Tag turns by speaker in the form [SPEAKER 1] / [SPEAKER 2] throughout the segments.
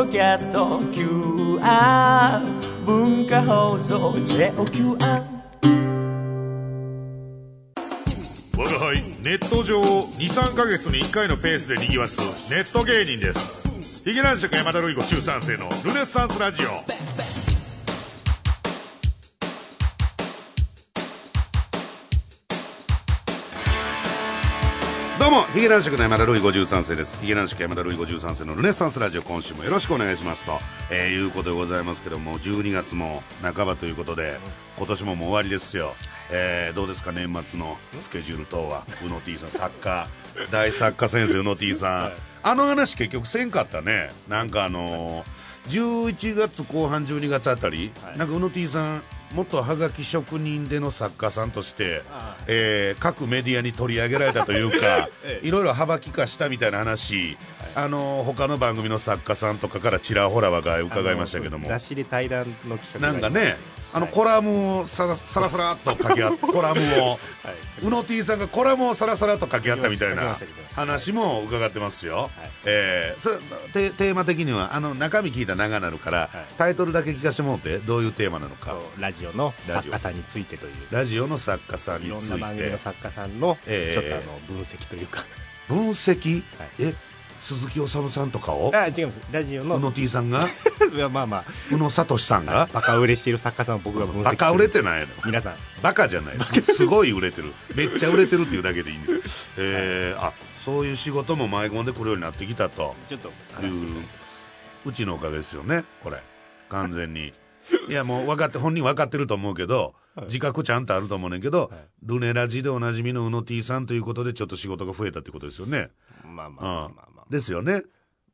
[SPEAKER 1] ドキャスト QR 文化放送 JOQR
[SPEAKER 2] 我が輩ネット上を23か月に1回のペースでにぎわすネット芸人です。ヒゲ男爵山田ルイ子中3世のルネッサンスラジオ。どうもヒゲ男爵の山田ルイ53世です。ヒゲ男爵山田ルイ53世のルネッサンスラジオ今週もよろしくお願いしますと、えーいうことでございますけども12月も半ばということで今年ももう終わりですよ、えーどうですか年末のスケジュール等は？宇野 T さん作家 大作家先生宇野 T さん、あの話結局せんかったね。なんかあのー11月後半12月あたり、なんか宇野 T さん元はがき職人での作家さんとして、えー各メディアに取り上げられたというか、いろいろ幅利かしたみたいな話、あの他の番組の作家さんとかからちらほらはが伺いましたけども。
[SPEAKER 3] 雑誌で対談の企画が
[SPEAKER 2] なんかねあの
[SPEAKER 3] はい
[SPEAKER 2] コラムをさらさらさらっと書き合っコラムを。
[SPEAKER 3] はい。
[SPEAKER 2] 宇野 T さんがコラムをさらさらっと書き合ったみたいな話も伺ってますよ、
[SPEAKER 3] はい。
[SPEAKER 2] えーそテテーマ的にはあの中身聞いたら長なるから、
[SPEAKER 3] はい。
[SPEAKER 2] タイトルだけ聞かせてもらってどういうテーマなのか。
[SPEAKER 3] ラジオの作家さんについてという。
[SPEAKER 2] ラジオの作家さん
[SPEAKER 3] いろん
[SPEAKER 2] につい
[SPEAKER 3] な番組の
[SPEAKER 2] て
[SPEAKER 3] 作家さんのち
[SPEAKER 2] ええ
[SPEAKER 3] ょっとあの分析というか。
[SPEAKER 2] 分析、
[SPEAKER 3] はい。
[SPEAKER 2] え鈴木おさむさんとかを？
[SPEAKER 3] あ違います。ラジオ
[SPEAKER 2] 宇野
[SPEAKER 3] の
[SPEAKER 2] T さんが？
[SPEAKER 3] まあまあ
[SPEAKER 2] 宇野聡さんが？
[SPEAKER 3] バカ売れしている作家さんを僕が分析
[SPEAKER 2] バカ売れてないの？
[SPEAKER 3] 皆さん。
[SPEAKER 2] バカじゃないです。すごい売れてる。めっちゃ売れてるっていうだけでいいんです、えーあそういう仕事も舞い込んでくるようになってきたと。
[SPEAKER 3] ちょっと
[SPEAKER 2] いうちのおかげですよねこれ。完全に。いやもう分かって本人分かってると思うけど、自覚ちゃんとあると思うねんけど、ルネラジでおなじみの宇野 T さんということでちょっと仕事が増えたってことですよね。
[SPEAKER 3] まあまあ
[SPEAKER 2] うん
[SPEAKER 3] まあまあまあ
[SPEAKER 2] ですよね。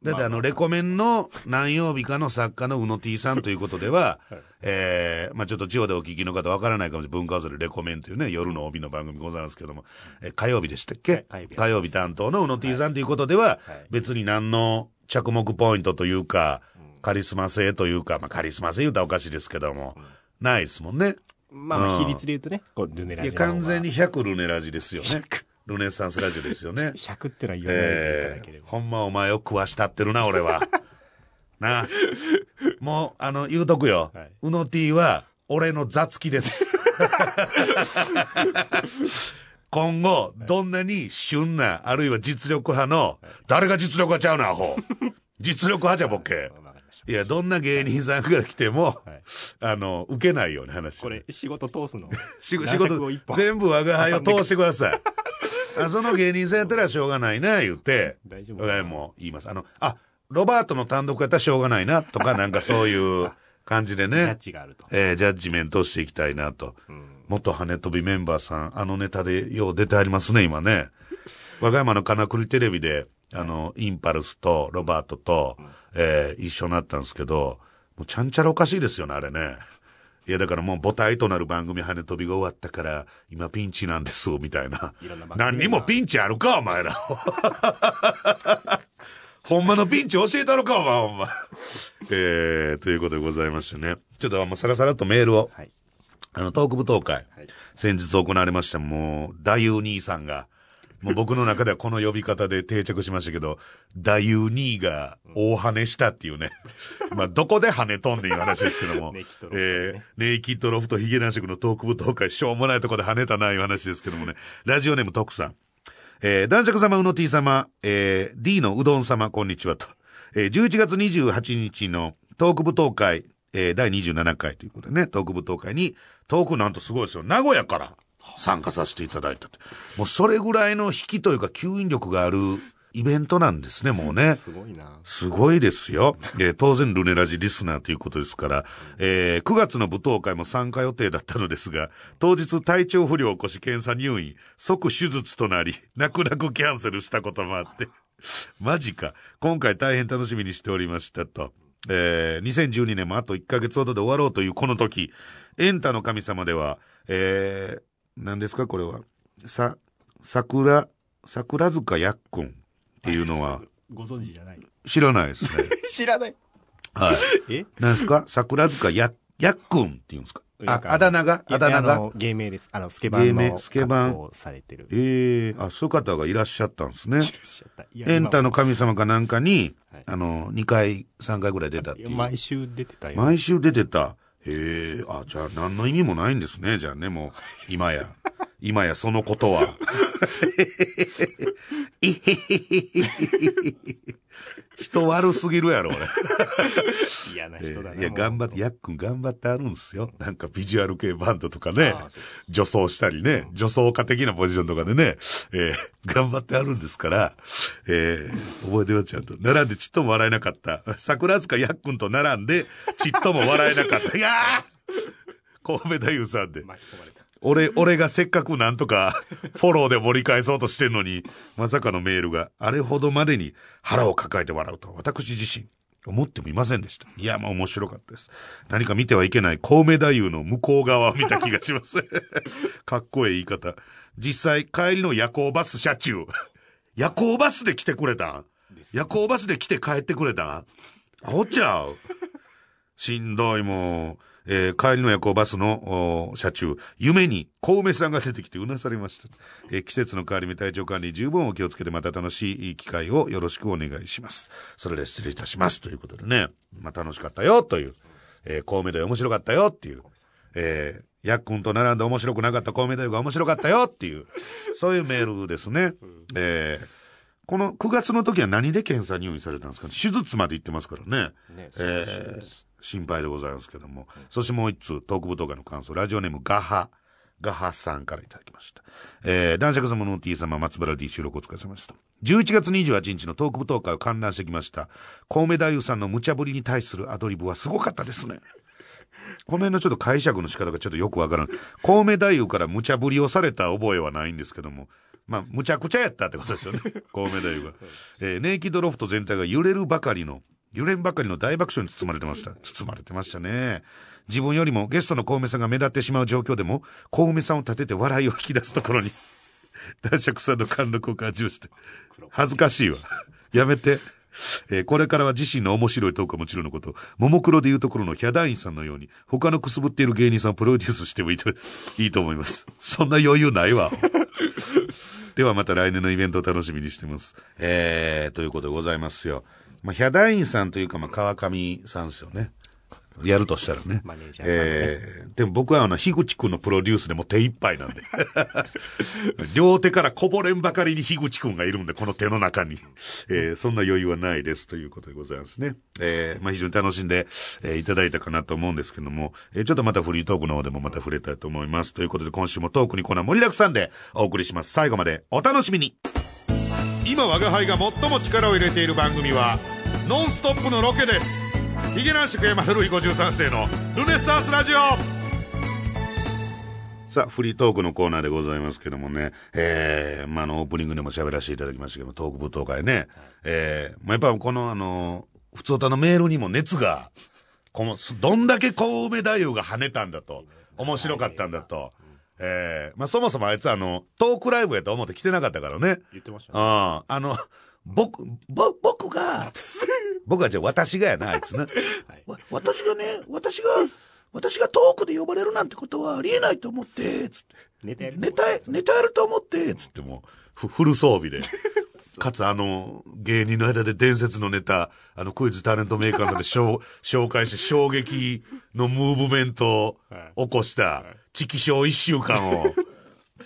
[SPEAKER 2] だってあのレコメンの何曜日かの作家の宇野 T さんということでは、えーまあちょっと地方でお聞きの方わからないかもしれない。文化放送でレコメンというね夜の帯の番組ございますけども、えー火曜日でしたっけ、
[SPEAKER 3] はい火曜日
[SPEAKER 2] 担当の宇野 T さんということでは、別に何の着目ポイントというか、カリスマ性というか、まあカリスマ性言うたらおかしいですけども、ないですもんね。
[SPEAKER 3] まあ比率で言うとねこうルネラ
[SPEAKER 2] いや
[SPEAKER 3] ジの方が。
[SPEAKER 2] 完全に100ルネラジですよね。ルネッサンスラジオですよね。
[SPEAKER 3] 100ってのは言わないでいただ
[SPEAKER 2] えー
[SPEAKER 3] ければ
[SPEAKER 2] ほんまお前を食わしたってるな、俺は。なあもう、あの、言うとくよ。
[SPEAKER 3] はい
[SPEAKER 2] うの T は、俺の雑記です。今後、どんなに旬な、あるいは実力派の、誰が実力派ちゃうな、アホ。実力派じゃボケ。いや、どんな芸人さんが来ても、
[SPEAKER 3] はい。
[SPEAKER 2] あの、受けないように話を
[SPEAKER 3] これ仕事通すの？
[SPEAKER 2] 仕事全部我が輩を通してください。あその芸人さんやったらしょうがないな言って。
[SPEAKER 3] 大丈夫。
[SPEAKER 2] 我が輩も言います。あのあロバートの単独やったらしょうがないなとかなんかそういう 感じで
[SPEAKER 3] ジャッ
[SPEAKER 2] ね
[SPEAKER 3] ジがあると。
[SPEAKER 2] えージャッジメントしていきたいなと、元跳ね飛びメンバーさんあのネタでよう出てありますね今ね。和歌山の金栗テレビであのインパルスとロバートと、えー一緒になったんですけどもうちゃんちゃらおかしいですよねあれね。いやだからもう母体となる番組跳ね飛びが終わったから今ピンチなんですみたいな。い
[SPEAKER 3] な
[SPEAKER 2] 何にもピンチあるかお前ら。ほんまのピンチ教えたろかお前ほんま。えー、ということでございましてね。ちょっともうさらさらっとメールを
[SPEAKER 3] はい。
[SPEAKER 2] あの、トーク舞踏会、
[SPEAKER 3] はい。
[SPEAKER 2] 先日行われました、もう、大優兄さんが、もう僕の中ではこの呼び方で定着しましたけど、大優兄が大跳ねしたっていうね。まあ、どこで跳ね飛んでいう話ですけども。
[SPEAKER 3] ネイキッドロフトね
[SPEAKER 2] えーネイキッドロフトヒゲ男爵のトーク舞踏会、しょうもないとこで跳ねたないう話ですけどもね。ラジオネーム徳さん。えー男爵様、うの T 様、えー D のうどん様、こんにちはと。えー11月28日のトーク舞踏会、えー第27回ということでね、トーク舞踏会に、トークなんとすごいですよ。名古屋から参加させていただいたと。もうそれぐらいの引きというか吸引力があるイベントなんですね、もうね。
[SPEAKER 3] すごいな
[SPEAKER 2] すごいですよ。えー当然ルネラジリスナーということですから、えー9月の舞踏会も参加予定だったのですが、当日体調不良を起こし検査入院、即手術となり、泣く泣くキャンセルしたこともあって、マジか。今回大変楽しみにしておりましたと。えー2012年もあと1ヶ月ほどで終わろうというこの時、エンタの神様では、えー何ですか？これは。さ、桜、桜塚やっくんっていうのは、
[SPEAKER 3] ご存知じゃない
[SPEAKER 2] 知らないですね。
[SPEAKER 3] 知らない
[SPEAKER 2] はい。
[SPEAKER 3] え？
[SPEAKER 2] 何ですか？桜塚や、やっくんって言うんですか？
[SPEAKER 3] なんか
[SPEAKER 2] あだ名が？あだ名が？
[SPEAKER 3] 芸名です。あの、スケバン
[SPEAKER 2] 芸名
[SPEAKER 3] の
[SPEAKER 2] スケバン
[SPEAKER 3] されてる。
[SPEAKER 2] ええあ、そういう方がいらっしゃったんですね。
[SPEAKER 3] いらっしゃった
[SPEAKER 2] エンタの
[SPEAKER 3] 今
[SPEAKER 2] 神様かなんかに、
[SPEAKER 3] はい
[SPEAKER 2] あの、2回、3回ぐらい出たっていう。
[SPEAKER 3] 毎週出てたよ。
[SPEAKER 2] 毎週出てた。へえ、あ、じゃあ何の意味もないんですね。じゃあね、もう、今や。今やそのことは。いへへへへへ人悪すぎるやろ、俺。
[SPEAKER 3] 嫌な人だな。
[SPEAKER 2] いや、頑張って、やっくん頑張ってあるんですよ。なんかビジュアル系バンドとかね女装したりね、女装家的なポジションとかでね、えー頑張ってあるんですから、えー覚えてます、ちゃんと。並んでちっとも笑えなかった。桜塚やっくんと並んで、ちっとも笑えなかった。いやー神戸太夫さんで。
[SPEAKER 3] 巻き込まれた。
[SPEAKER 2] 俺、俺がせっかくなんとかフォローで盛り返そうとしてんのに、まさかのメールがあれほどまでに腹を抱えて笑うとは私自身思ってもいませんでした。いや、まあ面白かったです。何か見てはいけない神戸太夫の向こう側を見た気がします。かっこいい言い方。実際、帰りの夜行バス車中。夜行バスで来てくれたん？夜行バスで来て帰ってくれたん？アホちゃうしんどいもう。えー帰りの夜行バスのお車中、夢に小梅さんが出てきてうなされました。えー季節の変わり目体調管理十分お気をつけてまた楽しい機会をよろしくお願いします。それで失礼いたします。ということでね、まあ楽しかったよという、えー、小梅で面白かったよっていう、えー、やっくんと並んで面白くなかった小梅太夫が面白かったよっていう、そういうメールですね。えーこの9月の時は何で検査入院されたんですか？手術まで行ってますからね。
[SPEAKER 3] ね
[SPEAKER 2] えー心配でございますけども。そしてもう一通、トーク部動画の感想、ラジオネームガハ、ガハさんからいただきました。えー、男爵様の T 様、松原 D 収録お疲れ様でした。11月28日のトーク部東会を観覧してきました。神戸太夫さんの無茶ぶりに対するアドリブはすごかったですね。この辺のちょっと解釈の仕方がちょっとよくわからん。神戸太夫から無茶ぶりをされた覚えはないんですけども。まあ、むちゃくちゃやったってことですよね。神戸太夫が。えーネイキッドロフト全体が揺れるばかりの、揺れんばかりの大爆笑に包まれてました。包まれてましたね。自分よりもゲストの小梅さんが目立ってしまう状況でも、小梅さんを立てて笑いを引き出すところに、男爵さんの貫禄を感じまして。恥ずかしいわ。やめて。えーこれからは自身の面白いトークはもちろんのこと、ももクロでいうところのヒャダインさんのように、他のくすぶっている芸人さんをプロデュースしてもいいと、いいと思います。そんな余裕ないわ。ではまた来年のイベントを楽しみにしてます。えー、ということでございますよ。まあ、ヒャダインさんというか、まあ、川上さんですよね。やるとしたらね。
[SPEAKER 3] マネージャーさんね
[SPEAKER 2] えー、でも僕はあの、樋口くんのプロデュースでも手一杯なんで。両手からこぼれんばかりに樋口くんがいるんで、この手の中に。えー、そんな余裕はないですということでございますね。えー、まあ非常に楽しんで、えーいただいたかなと思うんですけども、えーちょっとまたフリートークの方でもまた触れたいと思います。ということで今週もトークにコーナー盛りだくさんでお送りします。最後までお楽しみに。今我が輩が最も力を入れている番組はノンストップのロケです。ヒゲ男爵山田るい53世のルネッサンスラジオ。さあ、フリートークのコーナーでございますけどもね、えー、まあ、あの、オープニングでも喋らせていただきましたけども、トーク舞踏会ね、えー、まあ、やっぱこのあの、普通歌のメールにも熱が、この、どんだけ神戸太夫が跳ねたんだと、面白かったんだと、えー、まあ、そもそもあいつあの、トークライブやと思って来てなかったからね。
[SPEAKER 3] 言ってましたね。
[SPEAKER 2] ああ、あの、僕、ぼ、僕が、僕はじゃあ私がやな、あいつな。わ私がね、私が、私がトークで呼ばれるなんてことはありえないと思って、つって。
[SPEAKER 3] ネタやる
[SPEAKER 2] ネタ、ネタやると思って、つってもう、ふフル装備で。かつあの、芸人の間で伝説のネタ、あの、クイズタレントメーカーさんで紹 紹介して衝撃のムーブメントを起こした、チキショー一週間を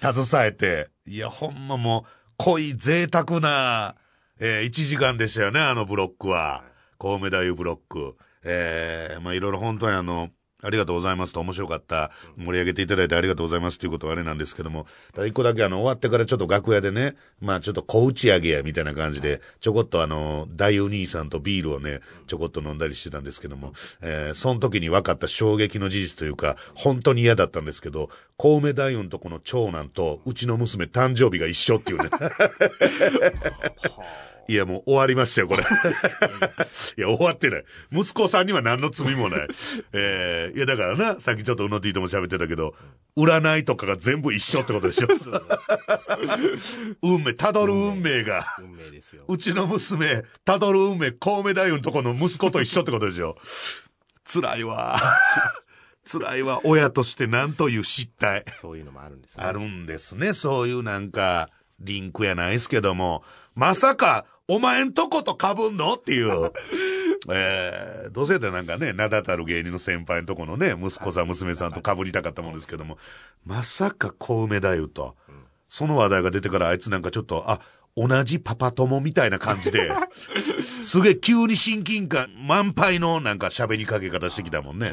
[SPEAKER 2] 携えて、いや、ほんまもう、濃い贅沢な、えー、1時間でしたよね、あのブロックは。神戸太夫ブロック。えー、まあいろいろ本当にあの、ありがとうございますと面白かった。盛り上げていただいてありがとうございますということはあれなんですけども、ただ一個だけあの、終わってからちょっと楽屋でね、まあちょっと小打ち上げやみたいな感じで、ちょこっとあの、大お兄さんとビールをね、ちょこっと飲んだりしてたんですけども、えー、その時に分かった衝撃の事実というか、本当に嫌だったんですけど、神戸太夫のとこの長男と、うちの娘誕生日が一緒っていうね。いや、もう終わりましたよ、これ。いや、終わってない。息子さんには何の罪もない。えー、いや、だからな、さっきちょっとうの T とも喋ってたけど、占いとかが全部一緒ってことでしょ。運命、たどる運命が、
[SPEAKER 3] 運命ですよ。
[SPEAKER 2] うちの娘、たどる運命、神戸太夫のとこの息子と一緒ってことでしょ。辛いわ。辛いわ、親としてなんという失態。
[SPEAKER 3] そういうのもあるんですね。
[SPEAKER 2] あるんですね。そういうなんか、リンクやないですけども、まさか、お前んとこと被んの？っていう。えー、どうせやったらなんかね、名だたる芸人の先輩のとこのね、息子さん、娘さんと被りたかったもんですけども、まさか小梅太夫と、その話題が出てからあいつなんかちょっと、あ、同じパパ友みたいな感じで、すげえ急に親近感満杯のなんか喋りかけ方してきたもんね。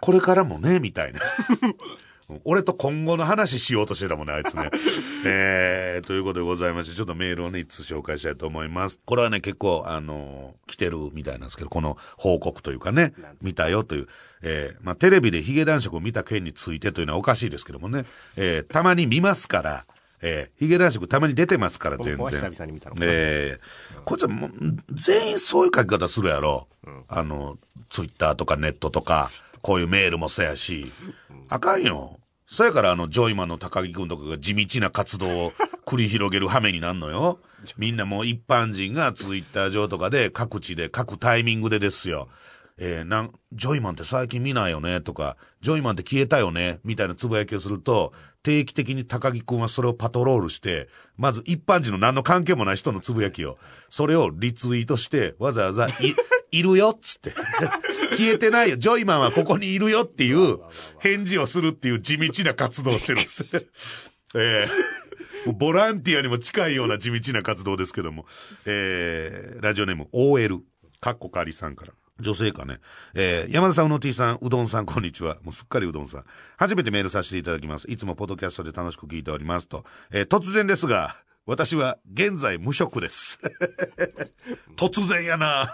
[SPEAKER 2] これからもね、みたいな。俺と今後の話しようとしてたもんね、あいつね。えー、ということでございまして、ちょっとメールをね、一つ紹介したいと思います。これはね、結構、あの来てるみたいなんですけど、この報告というかね、見たよという、えー、まあ、テレビでヒゲ男爵を見た件についてというのはおかしいですけどもね、えー、たまに見ますから、えー、ヒゲ男爵たまに出てますから、全然。
[SPEAKER 3] 久々に見たの
[SPEAKER 2] ええこいつはもう、全員そういう書き方するやろ。あの、ツイッターとかネットとか、こういうメールもそうやし。あかんよ。そやからあの、ジョイマンの高木くんとかが地道な活動を繰り広げる羽目になんのよ。みんなもう一般人がツイッター上とかで各地で各タイミングでですよ。えーなん、ジョイマンって最近見ないよねとか、ジョイマンって消えたよねみたいなつぶやきをすると、定期的に高木くんはそれをパトロールして、まず一般人の何の関係もない人のつぶやきを、それをリツイートして、わざわざ、い、いるよっつって。消えてないよ。ジョイマンはここにいるよっていう返事をするっていう地道な活動をしてるんです。ええもうボランティアにも近いような地道な活動ですけども、えー、ラジオネーム OL、かっこかりさんから。女性かね。えー、山田さん、うの T さん、うどんさん、こんにちは。もうすっかりうどんさん。初めてメールさせていただきます。いつもポッドキャストで楽しく聞いておりますと。えー、突然ですが、私は現在無職です。突然やな。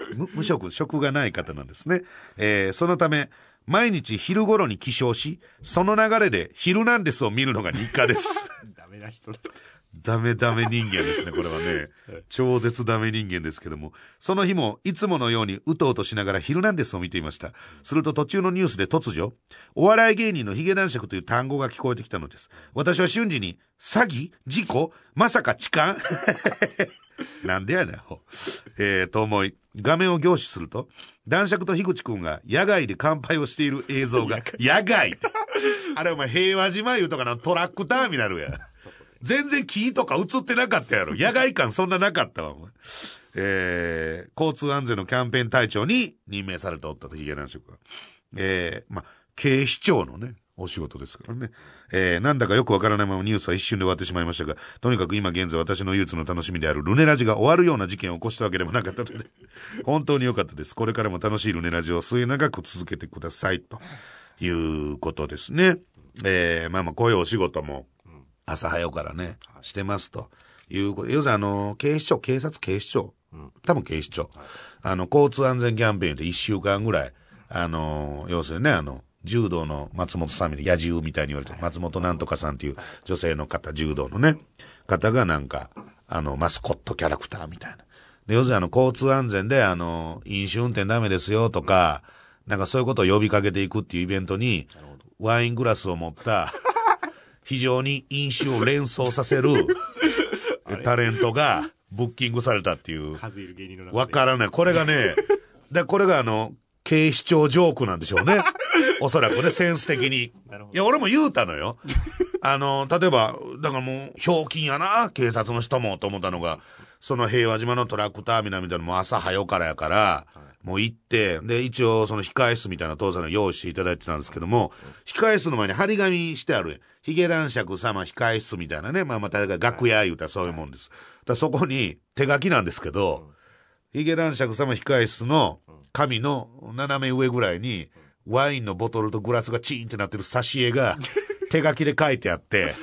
[SPEAKER 2] 無無職、職がない方なんですね。えー、そのため、毎日昼頃に起床し、その流れでヒルナンデスを見るのが日課です。
[SPEAKER 3] ダメな人だ。
[SPEAKER 2] ダメダメ人間ですね、これはね。超絶ダメ人間ですけども。その日も、いつものようにうとうとしながらヒルナンデスを見ていました。すると途中のニュースで突如、お笑い芸人のヒゲ男爵という単語が聞こえてきたのです。私は瞬時に、詐欺？事故？まさか痴漢？なんでやねん、ほえー、と思い、画面を凝視すると、男爵と樋口くんが野外で乾杯をしている映像が、野外あれお前平和島いうとかのトラックターミナルや。全然木とか映ってなかったやろ。野外感そんななかったわ、お前えー、交通安全のキャンペーン隊長に任命されておったと、ヒゲ男爵は。えー、ま、警視庁のね、お仕事ですからね。えー、なんだかよくわからないままニュースは一瞬で終わってしまいましたが、とにかく今現在私の唯一の楽しみであるルネラジが終わるような事件を起こしたわけでもなかったので、本当に良かったです。これからも楽しいルネラジを末永く続けてください、ということですね。えー、まあまあ、こういうお仕事も、朝早うからね、してますということ。要するにあの、警視庁、警察、警視庁、多分警視庁、あの、交通安全キャンペーンで一週間ぐらい、あの、要するにね、あの、柔道の松本さんみたいな、野獣みたいに言われてる、松本なんとかさんっていう女性の方、柔道のね、方がなんか、あの、マスコットキャラクターみたいな。で、要するにあの、交通安全で、あの、飲酒運転ダメですよとか、なんかそういうことを呼びかけていくっていうイベントに、ワイングラスを持った、非常に飲酒を連想させる タレントがブッキングされたっていう。
[SPEAKER 3] 数いる芸人の中で。
[SPEAKER 2] わからない。これがね、だこれがあの、警視庁ジョークなんでしょうね。おそらくね、センス的に。いや、俺も言うたのよ。あの、例えば、だからもう、ひょうきんやな、警察の人も、と思ったのが、その平和島のトラックターミナルみたいなのも朝早うからやから、もう行って、で、一応その控え室みたいな父さんの用意していただいてたんですけども、控え室の前に張り紙してある。ヒゲ男爵様控え室みたいなね。まあまあ、誰か楽屋言うたらそういうもんです。だそこに手書きなんですけど、ヒゲ男爵様控え室の紙の斜め上ぐらいに、ワインのボトルとグラスがチーンってなってる挿絵が、手書きで書いてあって、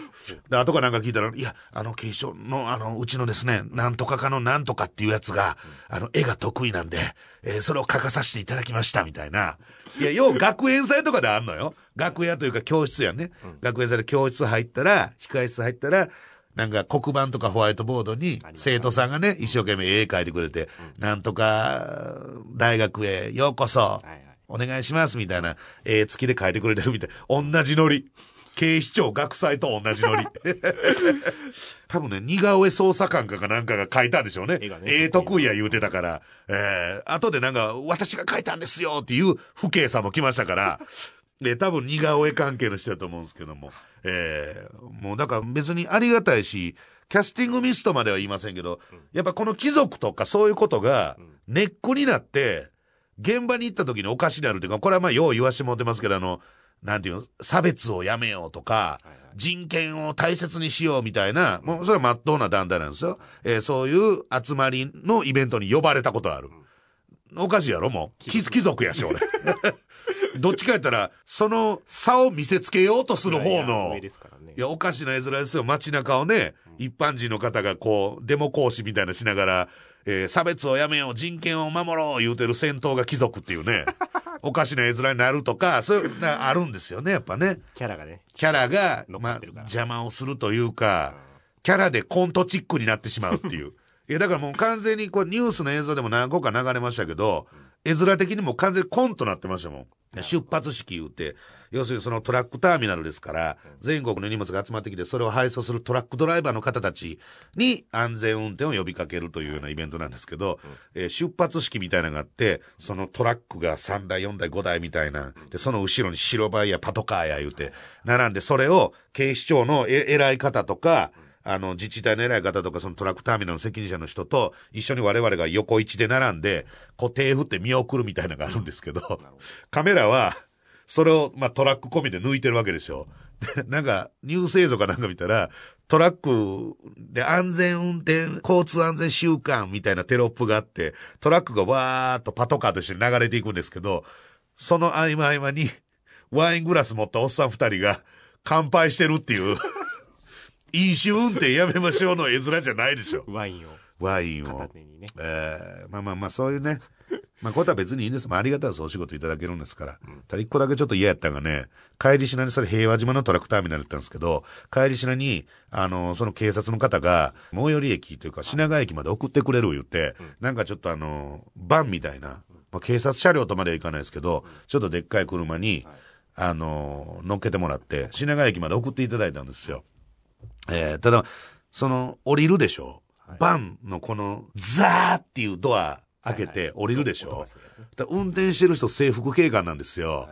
[SPEAKER 2] で、後からなんか聞いたら、いや、あの、警視庁の、あの、うちのですね、なんとかかのなんとかっていうやつが、あの、絵が得意なんで、えーそれを書かさせていただきました、みたいな。いや、要は学園祭とかであんのよ。楽屋というか教室やね。学園祭で教室入ったら、控え室入ったら、なんか黒板とかホワイトボードに生徒さんがね、一生懸命絵描いてくれて、なんとか大学へようこそ。お願いしますみたいな絵付きで描いてくれてるみたい。同じノリ。警視庁学祭と同じノリ。多分ね、似顔絵捜査官かかなんかが描いたんでしょうね。
[SPEAKER 3] 絵がね
[SPEAKER 2] 絵得意や言うてたから。えー、後でなんか、私が描いたんですよっていう父兄さんも来ましたから。で、多分似顔絵関係の人だと思うんですけども。えー、もうだから別にありがたいし、キャスティングミストまでは言いませんけど、やっぱこの貴族とかそういうことがネックになって、現場に行った時におかしになるっていうか、これはまあよう言わしてもらってますけど、あの、なんていうの、差別をやめようとか、人権を大切にしようみたいな、もうそれは真っ当な団体なんですよ。えーそういう集まりのイベントに呼ばれたことある。おかしいやろ？もう。貴貴族やし、俺。どっちかやったら、その差を見せつけようとする方
[SPEAKER 3] いや
[SPEAKER 2] のいや、おかしな絵面ですよ。街中をね、一般人の方がこう、デモ行使みたいなしながら、えー差別をやめよう、人権を守ろう、言うてる戦闘が貴族っていうね、おかしな絵面になるとか、そういう、なあるんですよね、やっぱね。
[SPEAKER 3] キャラがね
[SPEAKER 2] キャラが、まあ邪魔をするというか、キャラでコントチックになってしまうっていう。いや、だからもう完全にこうニュースの映像でも何個か流れましたけど、絵面的にも完全にコントなってましたもん。出発式言うて、要するにそのトラックターミナルですから、全国の荷物が集まってきて、それを配送するトラックドライバーの方たちに安全運転を呼びかけるというようなイベントなんですけど、えー出発式みたいなのがあって、そのトラックが3台、4台、5台みたいな、で、その後ろに白バイやパトカーや言うて、並んで、それを警視庁のえ偉い方とか、あの、自治体の偉い方とか、そのトラックターミナルの責任者の人と、一緒に我々が横一で並んで、こう手振って見送るみたいなのがあるんですけど、カメラは、それを、まあ、トラック込みで抜いてるわけでしょ。で、なんか、ニュース映像かなんか見たら、トラックで安全運転、交通安全週間みたいなテロップがあって、トラックがわーっとパトカーと一緒に流れていくんですけど、その合間合間に、ワイングラス持ったおっさん二人が乾杯してるっていう、飲酒運転やめましょうの絵面じゃないでしょ。
[SPEAKER 3] ワインを
[SPEAKER 2] ワインを
[SPEAKER 3] 片。手にね
[SPEAKER 2] えーまあまあまあ、そういうね。まあ、ことは別にいいんです。まあ、ありがたいです。お仕事いただけるんですから。ただ一個だけちょっと嫌やったのがね、帰りしなにそれ平和島のトラックターミナルだったんですけど、帰りしなに、あの、その警察の方が、最寄り駅というか品川駅まで送ってくれる言って、なんかちょっとあの、バンみたいな、まあ、警察車両とまではいかないですけど、ちょっとでっかい車に、あの、乗っけてもらって、品川駅まで送っていただいたんですよ。えーただ、その、降りるでしょ、バンのこの、ザーっていうドア開けて降りるでしょ、
[SPEAKER 3] 音がするやつね。
[SPEAKER 2] だから運転してる人制服警官なんですよ。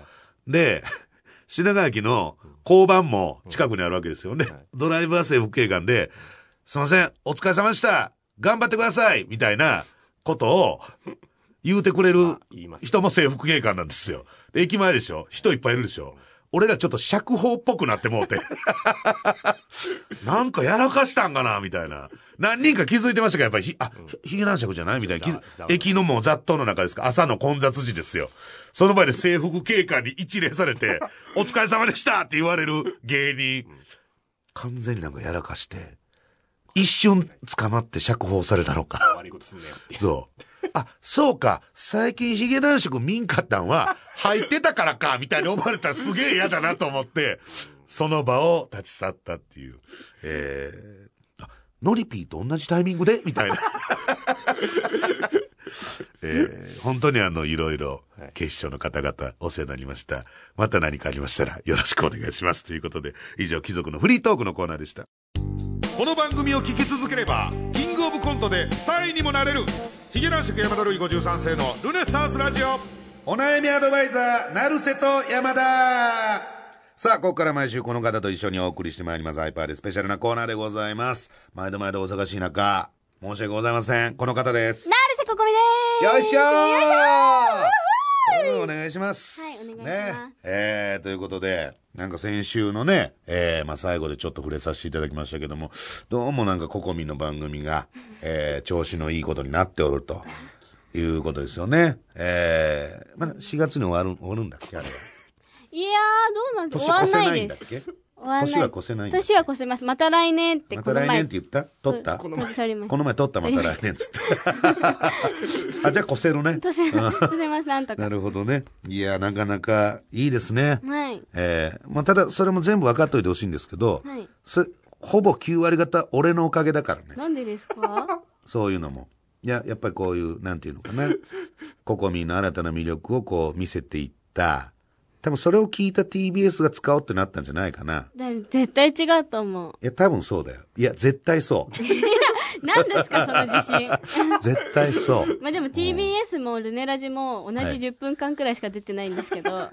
[SPEAKER 2] で、品川駅の交番も近くにあるわけですよね。
[SPEAKER 3] はい。
[SPEAKER 2] ドライバー制服警官で、すいません、お疲れ様でした。頑張ってくださいみたいなことを言うてくれる人も制服警官なんですよ。で、駅前でしょ。人いっぱいいるでしょ俺らちょっと釈放っぽくなってもうて。なんかやらかしたんかなみたいな。何人か気づいてましたけど、やっぱりひ、あ、ひげ男爵じゃない？みたいな駅のもう雑踏の中ですか？朝の混雑時ですよ。その前で制服警官に一礼されて、お疲れ様でしたって言われる芸人。完全になんかやらかして、一瞬捕まって釈放されたのか。
[SPEAKER 3] 悪いことすんなよって
[SPEAKER 2] そう。あ、そうか。最近ヒゲ男爵民家ったんは入ってたからか、みたいに思われたらすげえ嫌だなと思って、その場を立ち去ったっていう。えー、あ、ノリピーと同じタイミングで？みたいな。えー、本当にあの、いろいろ
[SPEAKER 3] はい、
[SPEAKER 2] 決勝の方々お世話になりました。また何かありましたらよろしくお願いします。ということで、以上、貴族のフリートークのコーナーでした。この番組を聞き続ければキングオブコントで3位にもなれるヒゲ男爵山田るい53世のルネサンスラジオお悩みアドバイザー成瀬と山田さあ、ここから毎週この方と一緒にお送りしてまいります。ハイパーでスペシャルなコーナーでございます。毎度毎度お忙しい中、申し訳ございません。この方です。
[SPEAKER 4] なるせここみです
[SPEAKER 2] よいしょー
[SPEAKER 4] よいしょ
[SPEAKER 2] お願いします。
[SPEAKER 4] はいお願いします
[SPEAKER 2] ね。えー、ということで、なんか先週のね、えー、まあ最後でちょっと触れさせていただきましたけども、どうもなんかココミの番組が、えー、調子のいいことになっておると。いうことですよね。えー、まだ4月に終わる、終わるんだっけあれは。
[SPEAKER 4] いやー、どうなんです
[SPEAKER 2] 年
[SPEAKER 4] 終わんなです。
[SPEAKER 2] 年は越せない
[SPEAKER 4] 年は越せます。また来年って
[SPEAKER 2] また来。年って言った？取った？
[SPEAKER 4] この前。取りまし
[SPEAKER 2] この前取ったまた来年っつって。あ、じゃあ越せるね。
[SPEAKER 4] た。越せます。なんとか。
[SPEAKER 2] なるほどね。いや、なかなかいいですね。
[SPEAKER 4] はい。
[SPEAKER 2] えーまあ、ただ、それも全部分かっといてほしいんですけど、
[SPEAKER 4] はい
[SPEAKER 2] そほぼ9割方俺のおかげだからね。
[SPEAKER 4] なんでですか？
[SPEAKER 2] そういうのも。いや、やっぱりこういう、なんていうのかな。ココミの新たな魅力をこう見せていった。多分それを聞いた TBS が使おうってなったんじゃないかな。
[SPEAKER 4] だ絶対違うと思う。
[SPEAKER 2] いや、多分そうだよ。いや、絶対そう。
[SPEAKER 4] 何ですか、その自信。
[SPEAKER 2] 絶対そう。
[SPEAKER 4] まあでも TBS もルネラジも同じ
[SPEAKER 2] はい
[SPEAKER 4] 10分間くらいしか出てないんですけど、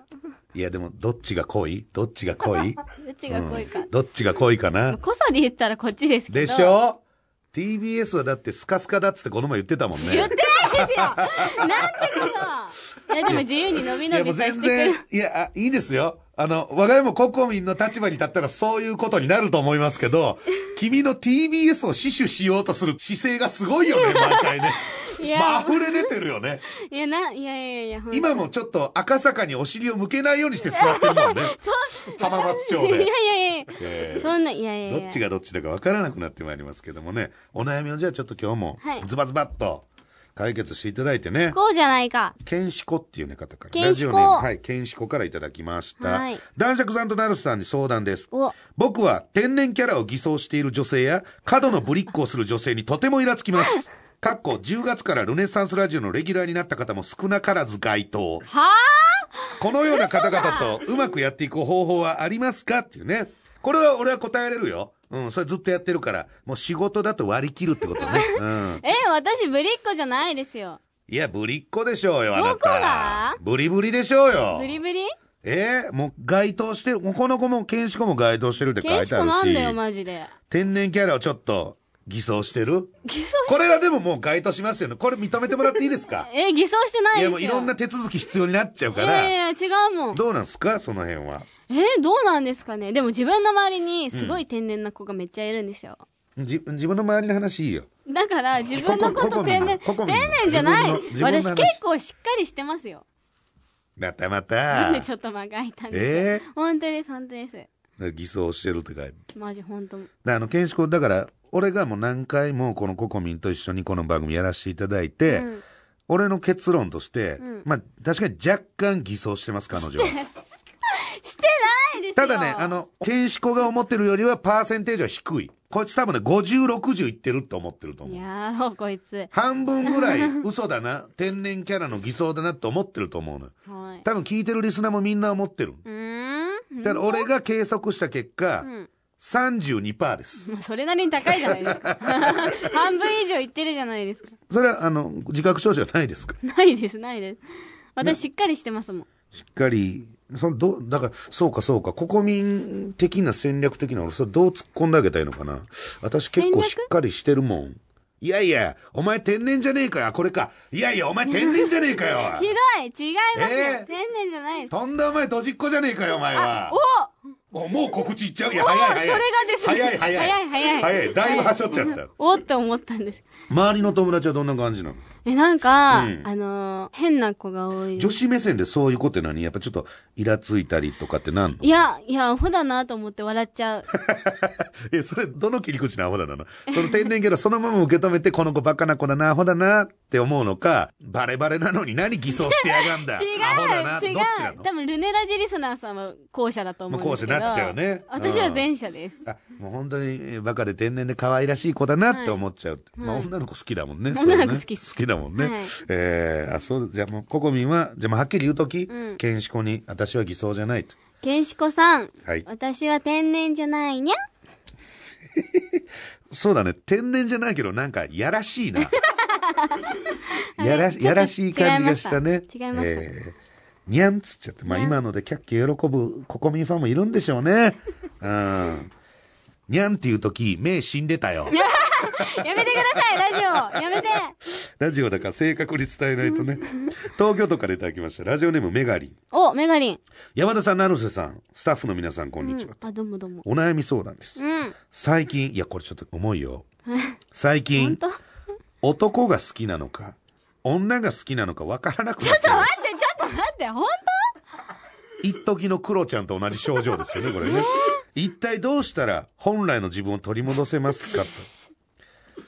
[SPEAKER 2] いや、でも、どっちが濃い？どっちが濃い？
[SPEAKER 4] どっちが濃いか。
[SPEAKER 2] どっちが濃いかな？
[SPEAKER 4] 濃さで言ったらこっちですけど。
[SPEAKER 2] でしょ？?TBS はだってスカスカだっつってこの前言ってたもんね。
[SPEAKER 4] 言ってないですよなんてこといやでも自由に伸び伸びさせ
[SPEAKER 2] 全
[SPEAKER 4] てくる
[SPEAKER 2] 然。、いや、あいいですよ。あの、我が家も国民の立場に立ったらそういうことになると思いますけど、君の TBS を死守しようとする姿勢がすごいよね、毎回ね。
[SPEAKER 4] いや、
[SPEAKER 2] まあ、溢れ出てるよね。
[SPEAKER 4] いやな、いやいやいや、
[SPEAKER 2] 今もちょっと赤坂にお尻を向けないようにして座ってるもんね。浜松町
[SPEAKER 4] いやい
[SPEAKER 2] で。
[SPEAKER 4] やいやいや、
[SPEAKER 2] ええ
[SPEAKER 4] そんな、いやいや。
[SPEAKER 2] どっちがどっちだか分からなくなってまいりますけどもね。お悩みをじゃあちょっと今日も
[SPEAKER 4] はい
[SPEAKER 2] ズバズバっと解決していただいてね。
[SPEAKER 4] こうじゃないか。
[SPEAKER 2] ケンシコっていうね方から。ラジオネームはい、ケンシコからいただきました。
[SPEAKER 4] はい
[SPEAKER 2] 男爵さんとナルスさんに相談です。
[SPEAKER 4] お、
[SPEAKER 2] 僕は天然キャラを偽装している女性や、過度のぶりっ子をする女性にとてもイラつきます。かっこ10月からルネッサンスラジオのレギュラーになった方も少なからず該当。
[SPEAKER 4] は
[SPEAKER 2] このような方々とうまくやっていく方法はありますか？っていうね。これは俺は答えれるよ。うん、それずっとやってるから、もう仕事だと割り切るってことね。うん。
[SPEAKER 4] ぁえ、私ぶりっ子じゃないですよ。
[SPEAKER 2] いや、ぶりっ子でしょうよ、あなた。
[SPEAKER 4] どこが？
[SPEAKER 2] ブリブリでしょうよ。
[SPEAKER 4] ブリブリ？
[SPEAKER 2] えー、もう該当してこの子も、ケンシコも該当してるって書いてある
[SPEAKER 4] コなんだよ、
[SPEAKER 2] し、
[SPEAKER 4] マジで。
[SPEAKER 2] 天然キャラをちょっと偽装してる？
[SPEAKER 4] 偽装
[SPEAKER 2] これはでももう該当しますよね。これ認めてもらっていいですか？
[SPEAKER 4] え、偽装してないですよ。
[SPEAKER 2] いやもういろんな手続き必要になっちゃうから、
[SPEAKER 4] いやいや、違うもん。
[SPEAKER 2] どうなんすか？その辺は。
[SPEAKER 4] え、どうなんですかね？でも自分の周りにすごい天然な子がめっちゃいるんですよ。
[SPEAKER 2] じ自分の周りの話いいよ。
[SPEAKER 4] だから、自分のこと天然、天然じゃない私結構しっかりしてますよ。
[SPEAKER 2] またま
[SPEAKER 4] なん
[SPEAKER 2] た。
[SPEAKER 4] でちょっと間が空いたんです
[SPEAKER 2] え
[SPEAKER 4] 本当です、本当です。
[SPEAKER 2] ー、偽装してるって書いて
[SPEAKER 4] マジ本当。
[SPEAKER 2] であの、ケンシコ、だから、俺がもう何回もこのココミンと一緒にこの番組やらせていただいて、
[SPEAKER 4] うん
[SPEAKER 2] 俺の結論として、
[SPEAKER 4] ん
[SPEAKER 2] まあ、確かに若干偽装してます、彼女は。
[SPEAKER 4] してないですよ。
[SPEAKER 2] ただね、あ、の、ケンシコが思ってるよりはパーセンテージは低い。こいつ多分ね、50、60いってると思ってると思う。
[SPEAKER 4] やろう、こいつ。
[SPEAKER 2] 半分ぐらい 嘘だな、天然キャラの偽装だなって思ってると思うのよ。
[SPEAKER 4] はい。
[SPEAKER 2] 多分聞いてるリスナーもみんな思ってる。
[SPEAKER 4] うーん。
[SPEAKER 2] ただ俺が計測した結果、
[SPEAKER 4] ん
[SPEAKER 2] 32%です。
[SPEAKER 4] まあそれなりに高いじゃないですか。半分以上いってるじゃないですか。
[SPEAKER 2] それは、あの、自覚症状はないですか？
[SPEAKER 4] ないです、ないです。私しっかりしてますもん。
[SPEAKER 2] しっかり、そのどう、だから、そうかそうか、国民的な戦略的な俺、それどう突っ込んであげたらいいのかな？私結構しっかりしてるもん。いやいや、お前天然じゃねえかよ、これか。いやいや、お前天然じゃねえかよ。
[SPEAKER 4] ひどい違いますよ、
[SPEAKER 2] えー？
[SPEAKER 4] 天然じゃないです。
[SPEAKER 2] とんだお前ドジっ子じゃねえかよ、お前は。
[SPEAKER 4] お
[SPEAKER 2] おもう告知いっちゃういや、
[SPEAKER 4] お
[SPEAKER 2] 早い早い。
[SPEAKER 4] それがですね
[SPEAKER 2] 早い早い。
[SPEAKER 4] 早い早い
[SPEAKER 2] 早い。だいぶはしょっちゃった。
[SPEAKER 4] おって思ったんです。
[SPEAKER 2] 周りの友達はどんな感じなの？
[SPEAKER 4] え、なんか、
[SPEAKER 2] うん
[SPEAKER 4] あのー変な子が多い。
[SPEAKER 2] 女子目線でそういうことって何やっぱちょっとイラついたりとかってなんの？
[SPEAKER 4] いや、いや、アホだなと思って笑っちゃう。
[SPEAKER 2] え、それ、どの切り口のアホだなの？その天然キャラそのまま受け止めて、この子バカな子だな、アホだなって思うのか、バレバレなのに何偽装してやがんだ？
[SPEAKER 4] 違
[SPEAKER 2] アホだな？
[SPEAKER 4] う、違
[SPEAKER 2] どっちな
[SPEAKER 4] う。
[SPEAKER 2] の？
[SPEAKER 4] 多分、ルネラジリスナーさんは後者だと思うんですけど。
[SPEAKER 2] まあ後者なっちゃうね
[SPEAKER 4] 私は前者です。
[SPEAKER 2] あ、もう本当にえバカで天然で可愛らしい子だなって思っちゃう。まあ女の子好きだもんね。
[SPEAKER 4] 女の子好き
[SPEAKER 2] 好きだもんね。
[SPEAKER 4] はい
[SPEAKER 2] えー、あ、そう、じゃあもう、ココミンは、じゃあもうはっきり言うとき、
[SPEAKER 4] ん
[SPEAKER 2] ケンシコに、私は偽装じゃないと。
[SPEAKER 4] ケンシコさん。
[SPEAKER 2] はい
[SPEAKER 4] 私は天然じゃないにゃん。
[SPEAKER 2] そうだね。天然じゃないけど、なんか、やらしいな。やらし、やらしい感じがしたね。
[SPEAKER 4] 違いました違いました
[SPEAKER 2] えーにゃんつっちゃって。まあ、今のでキャッキャ喜ぶココミンファンもいるんでしょうね。うん。にゃんっていう時、目死んでたよ。
[SPEAKER 4] やめてください、ラジオ。やめて。
[SPEAKER 2] ラジオだから正確に伝えないとね。東京都からいただきました。ラジオネームメガリン。
[SPEAKER 4] お、メガリン。
[SPEAKER 2] 山田さん、成瀬さん、スタッフの皆さん、こんにちは。
[SPEAKER 4] あ、どうもどうも。
[SPEAKER 2] お悩み相談です。
[SPEAKER 4] うん。
[SPEAKER 2] 最近、いや、これちょっと重いよ。最
[SPEAKER 4] 本
[SPEAKER 2] 近、
[SPEAKER 4] 当？
[SPEAKER 2] 男が好きなのか、女が好きなのか分からなくなっています。
[SPEAKER 4] 待って、ちょっと待って、本
[SPEAKER 2] 一時のクロちゃんと同じ症状ですよね、これね。一体どうしたら本来の自分を取り戻せますかと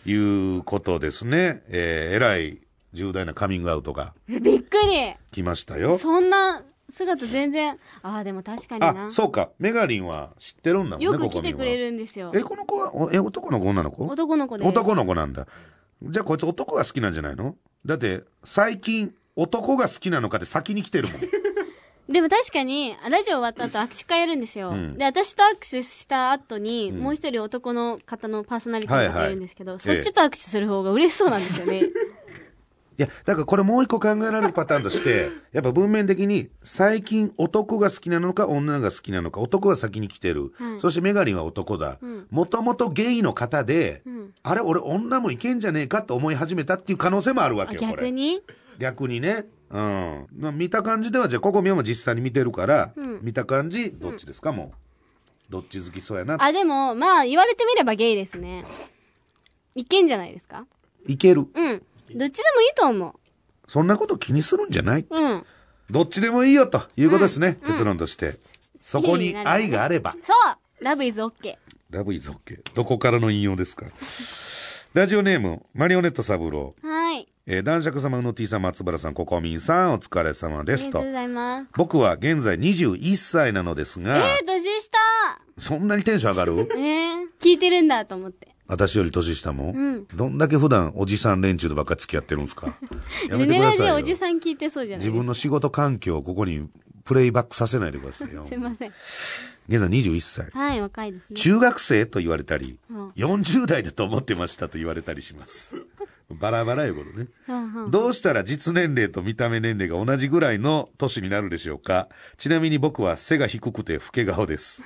[SPEAKER 2] いうことですね。えー、えらい重大なカミングアウトが
[SPEAKER 4] 当びっくり。
[SPEAKER 2] 来ましたよ。
[SPEAKER 4] そんな姿全然、ああ、でも確かに
[SPEAKER 2] あ、
[SPEAKER 4] な。
[SPEAKER 2] そうか。メガリンは知ってるんだもんね、
[SPEAKER 4] よく来てくれるんですよ
[SPEAKER 2] え、。この子は、おえ、男の子女の子？
[SPEAKER 4] 男の子です。
[SPEAKER 2] 男の子なんだ。じゃあこいつ男が好きなんじゃないの？だって、最近、男が好きなのかって先に来てるもん。
[SPEAKER 4] でも確かに、ラジオ終わった後握手会やるんですよ。
[SPEAKER 2] ん
[SPEAKER 4] で、私と握手した後に、もう一人男の方のパーソナリティがいるんですけど、
[SPEAKER 2] はいはい
[SPEAKER 4] そっちと握手する方が嬉しそうなんですよね。
[SPEAKER 2] いや、だからこれもう一個考えられるパターンとして、やっぱ文面的に、最近男が好きなのか女が好きなのか、男が先に来てる。
[SPEAKER 4] はい
[SPEAKER 2] そしてメガリンは男だ。もともとゲイの方で、
[SPEAKER 4] ん
[SPEAKER 2] あれ、俺女もいけんじゃねえかって思い始めたっていう可能性もあるわけよ、これ。
[SPEAKER 4] 逆に？
[SPEAKER 2] 逆にね。うん。まあ見た感じでは、じゃあ、ココミはもう実際に見てるから、見た感じ、どっちですか、もう。どっち好きそうやな。
[SPEAKER 4] あ、でも、まあ、言われてみればゲイですね。いけんじゃないですか？
[SPEAKER 2] いける。
[SPEAKER 4] うん。どっちでもいいと思
[SPEAKER 2] そんなこと気にするんじゃない。
[SPEAKER 4] う。うん。
[SPEAKER 2] どっちでもいいよ、ということですね。結論として。そこに愛があれば。
[SPEAKER 4] そうラブイズオッケ
[SPEAKER 2] ラブイズオッケー。どこからの引用ですか？ラジオネーム、マリオネット三郎。
[SPEAKER 4] ー。はい。
[SPEAKER 2] えー男爵様、うの T さん、松原さん、ココミンさん、お疲れ様ですと
[SPEAKER 4] ありがとうご。ざいます。
[SPEAKER 2] 僕は現在21歳なのですが、
[SPEAKER 4] えー、年下
[SPEAKER 2] そんなにテンション上がる？
[SPEAKER 4] えー、聞いてるんだと思って。
[SPEAKER 2] 私より年下も、
[SPEAKER 4] ん
[SPEAKER 2] どんだけ普段おじさん連中とばっかり付き合ってるんですか？やめてくださいよ。
[SPEAKER 4] オおじさん聞いてそうじゃない。
[SPEAKER 2] 自分の仕事環境をここにプレイバックさせないでくださいよ。
[SPEAKER 4] すいません。
[SPEAKER 2] 現在21歳。
[SPEAKER 4] はい、若いですね。
[SPEAKER 2] 中学生と言われたり、
[SPEAKER 4] うん
[SPEAKER 2] 40代だと思ってましたと言われたりします。バラバラいうことね。どうしたら実年齢と見た目年齢が同じぐらいの年になるでしょうかちなみに僕は背が低くて老け顔です。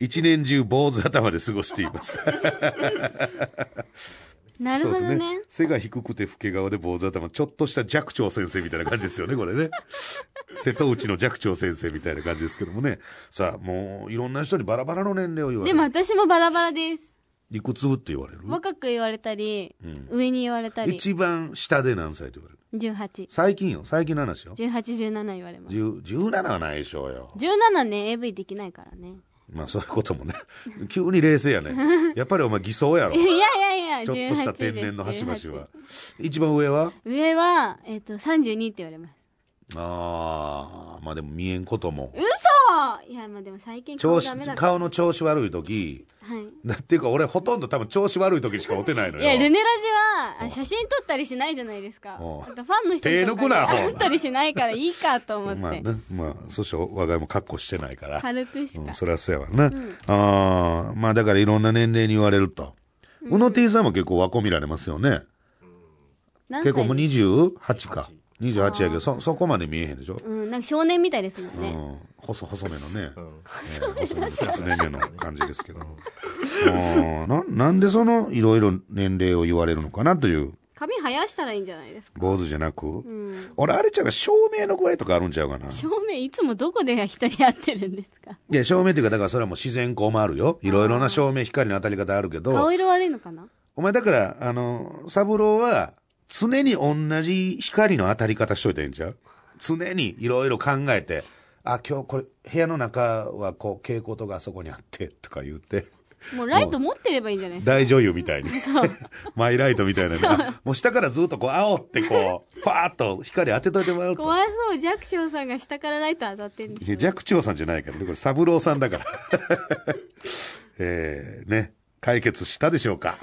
[SPEAKER 2] 一年中坊主頭で過ごしています。
[SPEAKER 4] なるほどね。
[SPEAKER 2] 背が低くて老け顔で坊主頭。ちょっとした寂聴先生みたいな感じですよね、これね。瀬戸内の寂聴先生みたいな感じですけどもね。さあ、もういろんな人にバラバラの年齢を言われる。
[SPEAKER 4] でも私もバラバラです。
[SPEAKER 2] いくつって言われる？
[SPEAKER 4] 若く言われたり、上に言われたり。
[SPEAKER 2] 一番下で何歳って言われる
[SPEAKER 4] ？18。
[SPEAKER 2] 最近よ、最近の話よ。
[SPEAKER 4] 18、17言われます。
[SPEAKER 2] 10 17はないでしょうよ。
[SPEAKER 4] 17ね、AV できないからね。
[SPEAKER 2] まあそういうこともね。急に冷静やね。やっぱりお前偽装やろ。
[SPEAKER 4] いやいやいや、
[SPEAKER 2] ちょっとした
[SPEAKER 4] 18
[SPEAKER 2] 天然の端々
[SPEAKER 4] 18
[SPEAKER 2] は。一番上は？
[SPEAKER 4] 上は、えっ、と、32って言われます。
[SPEAKER 2] ああ、まあでも見えんことも。
[SPEAKER 4] 嘘いや、まあでも最近顔
[SPEAKER 2] 調子
[SPEAKER 4] ダメだ。
[SPEAKER 2] 顔の調子悪い時、
[SPEAKER 4] はい。
[SPEAKER 2] なっていうか俺ほとんど多分調子悪い時しか会ってないのよ。
[SPEAKER 4] いや、ルネラジは、あ写真撮ったりしないじゃないですか。あ
[SPEAKER 2] おう
[SPEAKER 4] とファンの人
[SPEAKER 2] 手抜くなほう
[SPEAKER 4] 撮ったりしないからいいかと思って。
[SPEAKER 2] まあね、まあ、そして我が家も格好してないから。
[SPEAKER 4] 軽くした。
[SPEAKER 2] うん、それはそうやわな。ああ、まあだからいろんな年齢に言われると。うの T さんも結構若見られますよね。
[SPEAKER 4] 何歳
[SPEAKER 2] 結構もう28か。28やけど、そ、そこまで見えへんでしょ？
[SPEAKER 4] うん、なんか少年みたいですもんね。
[SPEAKER 2] うん。細、細めのね。
[SPEAKER 3] うん
[SPEAKER 2] えー細めの狐目の感じですけど。うんな、なんでそのいろいろ年齢を言われるのかなという、
[SPEAKER 4] 髪生やしたらいいんじゃないですか？
[SPEAKER 2] 坊主じゃなく？
[SPEAKER 4] うん。
[SPEAKER 2] 俺、あれちゃうか、照明の具合とかあるんちゃうかな。
[SPEAKER 4] 照明いつもどこで人に会ってるんですか？
[SPEAKER 2] いや、照明っていうか、だからそれはもう自然光もあるよ。いろいろな照明、光の当たり方あるけど。
[SPEAKER 4] 顔色悪いのかな？
[SPEAKER 2] お前だから、あの、三郎は、常に同じ光の当たり方しといたらいいんちゃう？常にいろいろ考えて、あ、今日これ、部屋の中はこう、蛍光灯があそこにあって、とか言って、
[SPEAKER 4] もうライト持ってればいいんじゃない？ですか
[SPEAKER 2] 大女優みたいに。マイライトみたいなのがもう下からずっとこう、煽ってこう、ファーっと光当てといてもらうと。
[SPEAKER 4] 怖そう、弱小さんが下からライト当たってるんですよ。
[SPEAKER 2] 寂聴さんじゃないからね、これ三郎さんだから。えー、ね、解決したでしょうか？